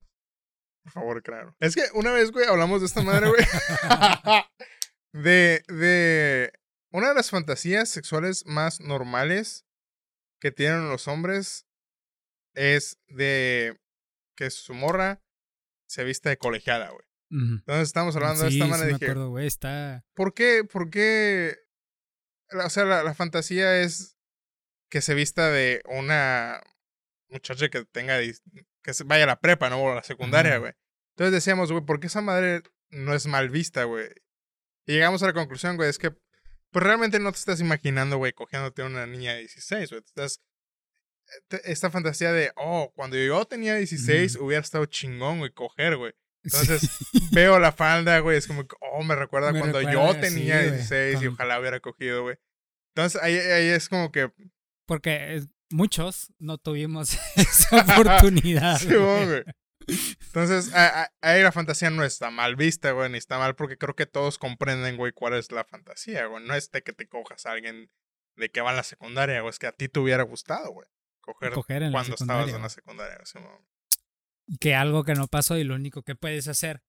Por favor, claro. Es que una vez, güey, hablamos de esta madre, güey. de, de una de las fantasías sexuales más normales que tienen los hombres es de que su morra se vista de colegiala, güey. Entonces estamos hablando de Sí, esta sí manera me dije, acuerdo, güey. Está. ¿por qué, por qué, o sea, la, la fantasía es que se vista de una muchacha que tenga, que se vaya a la prepa, ¿no? O a la secundaria, güey. Entonces decíamos, güey, ¿por qué esa madre no es mal vista, güey? Y llegamos a la conclusión, güey, es que, pues realmente no te estás imaginando, güey, cogiéndote a una niña de 16, güey. Estás, te- esta fantasía de, oh, cuando yo tenía 16 hubiera estado chingón, güey, coger, güey. Entonces, veo la falda, güey, es como, que, oh, me recuerda Me cuando yo tenía sí, güey, 16 y ojalá hubiera cogido, güey. Entonces, ahí, ahí es como que, Porque muchos no tuvimos esa oportunidad. sí, güey. Entonces, a- a- ahí la fantasía no está mal vista, güey, ni está mal porque creo que todos comprenden, güey, cuál es la fantasía, güey. No es de que te cojas a alguien de que va a la secundaria, güey, es que a ti te hubiera gustado, güey. Coger, Coger cuando estabas en la secundaria. güey. Que algo que no pasó y lo único que puedes hacer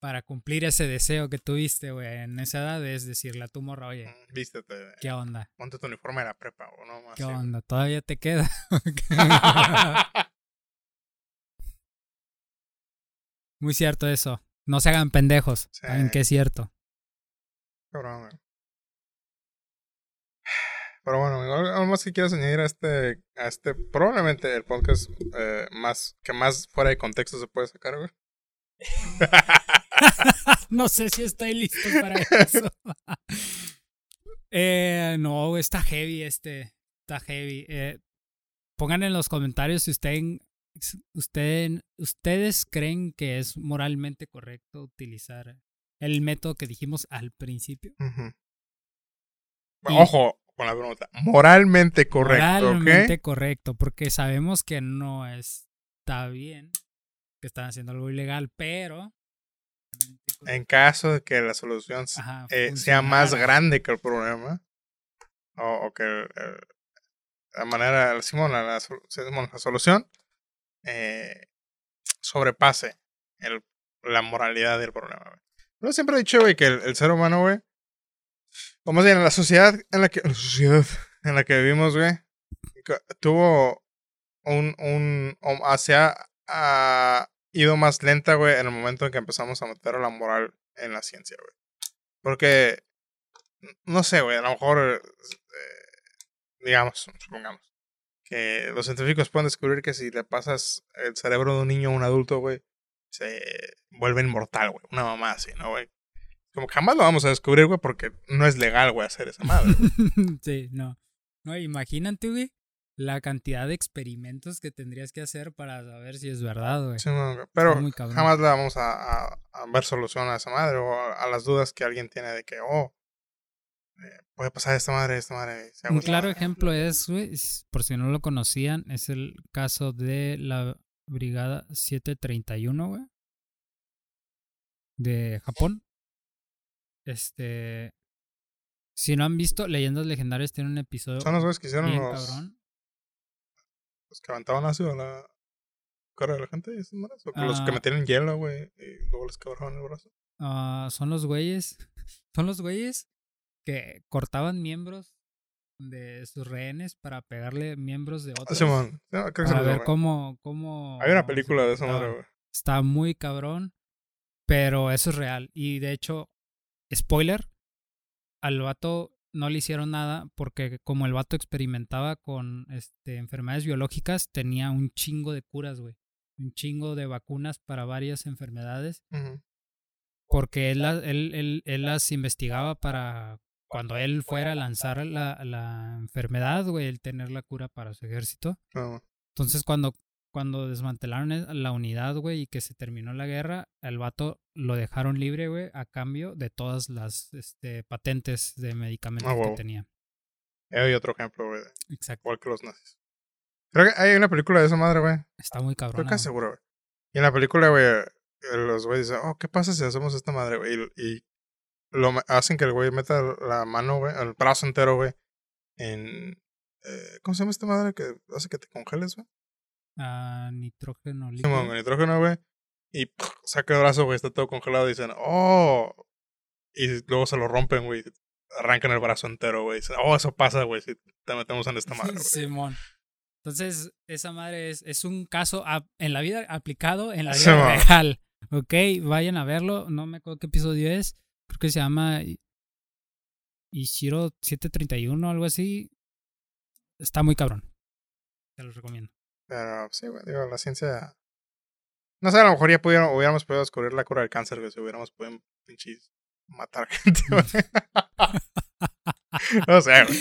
para cumplir ese deseo que tuviste, güey, en esa edad es decirle a tu morra, oye, Mm, Vístete, ¿qué onda? ponte tu uniforme de la prepa, o no más. ¿Qué así, onda? ¿Todavía te queda? Muy cierto eso. No se hagan pendejos. Sí. Saben que es cierto. Cabrón, güey. Pero bueno, algo más que quieras añadir a este, a este, probablemente el podcast eh, más, que más fuera de contexto se puede sacar, güey. no sé si estoy listo para eso. eh, no, está heavy este. Está heavy. Eh, pongan en los comentarios si ustedes, usted, ustedes creen que es moralmente correcto utilizar el método que dijimos al principio. Ojo con la pregunta. Moralmente correcto. Moralmente correcto, porque sabemos que no está bien, que están haciendo algo ilegal, pero... En caso de que la solución eh, sea más grande que el problema, o, que la manera, decimos la, la, solución eh, sobrepase el, la moralidad del problema. Yo siempre he dicho, güey, que el, ser humano, güey, como en la sociedad en la que, la sociedad en la que vivimos, güey, tuvo un, un, hacia, ha ido más lenta, güey, en el momento en que empezamos a meter la moral en la ciencia, güey. Porque, no sé, güey, a lo mejor, eh, digamos, supongamos, que los científicos pueden descubrir que si le pasas el cerebro de un niño a un adulto, güey, se vuelve inmortal, güey. Una mamá así, ¿no, güey? Como que jamás lo vamos a descubrir, güey, porque no es legal, güey, hacer esa madre. sí, no. No, imagínate, güey, la cantidad de experimentos que tendrías que hacer para saber si es verdad, güey. Sí, pero jamás le vamos a, a, ver solución a esa madre o a, las dudas que alguien tiene de que, oh, eh, puede pasar esta madre, esta madre. Un claro ejemplo es, güey, por si no lo conocían, es el caso de la Brigada 731, güey. De Japón. Este. Si no han visto, Leyendas Legendarias tiene un episodio. Son los güeyes que hicieron los. Cabrón. Los que aventaban ácido a la cara de la gente. ¿y o los que ah. metían hielo, güey. Y luego les quebraban el brazo. Ah, son los güeyes. Son los güeyes que cortaban miembros de sus rehenes para pegarle miembros de otros. Simón. para ver cómo, cómo... Hay una película de esa madre, güey. Está muy cabrón, pero eso es real. Y de hecho, spoiler, al vato no le hicieron nada porque como el vato experimentaba con este, enfermedades biológicas, tenía un chingo de curas, güey. Un chingo de vacunas para varias enfermedades. Porque él, él, él, él, las investigaba para cuando él fuera a lanzar la, la enfermedad, güey, el tener la cura para su ejército. Ah, Entonces, cuando, cuando desmantelaron e, la unidad, güey, y que se terminó la guerra, el vato lo dejaron libre, güey, a cambio de todas las este, patentes de medicamentos ah, que tenía. Hay otro ejemplo, güey. Exacto. Igual que los nazis. Creo que hay una película de esa madre, güey. Está muy cabrón. Creo que seguro, güey. Y en la película, güey, los güeyes dicen, oh, ¿qué pasa si hacemos esta madre, güey? y lo hacen que el güey meta la mano, güey, el brazo entero, güey, en... Eh, ¿Cómo se llama esta madre que hace que te congeles, güey? Ah, nitrógeno líquido. Sí, nitrógeno, güey. Y saca el brazo, güey, está todo congelado y dicen, oh. Y luego se lo rompen, güey. Arrancan el brazo entero, güey. Dicen, oh, eso pasa, güey, si te metemos en esta madre. Simón. Entonces, esa madre es, es un caso en la vida aplicado en la vida real. Ok, vayan a verlo. No me acuerdo qué episodio es creo que se llama Ishiro 731 o algo así. Está muy cabrón. Te lo recomiendo. Pero sí, digo, la ciencia. No sé, a lo mejor ya pudiéramos, hubiéramos podido descubrir la cura del cáncer, que si hubiéramos podido pinches matar gente, no sé, güey.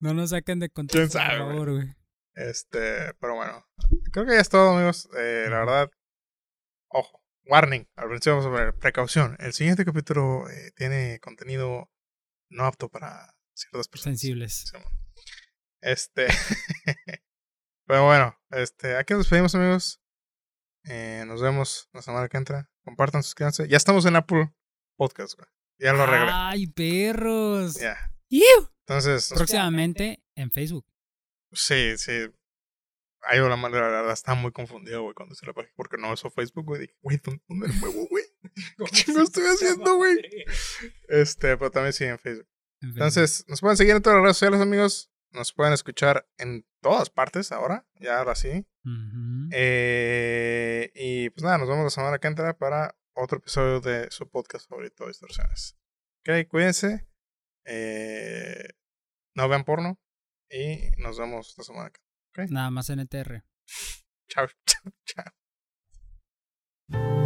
No nos saquen de contexto, por favor, güey. Este, pero bueno. Creo que ya es todo, amigos. Eh, la verdad, ojo warning, al principio vamos a ver, precaución. El siguiente capítulo eh, tiene contenido no apto para ciertas personas. Sensibles. Este. Pero bueno, este, aquí nos despedimos, amigos. Eh, nos vemos la semana que entra. Compartan, suscríbanse. Ya estamos en Apple Podcast, güey. Ya lo arreglé. ¡Ay, perros! Ya. Entonces. Próximamente en Facebook. Sí, sí. Ay, la, la, la verdad estaba muy confundido, güey, cuando se la página, porque no usó Facebook, güey. Dije, güey, ¿dónde, me muevo, güey? ¿Qué chingo estoy haciendo, güey? Este, pero también sí en Facebook. Entonces, nos pueden seguir en todas las redes sociales, amigos. Nos pueden escuchar en todas partes ahora, ya ahora sí. Eh, y pues nada, nos vemos la semana que entra para otro episodio de su podcast favorito, Distorsiones. Ok, cuídense. Eh, no vean porno. Y nos vemos esta semana que entra. Nada más en ETR. chao, chao, chao.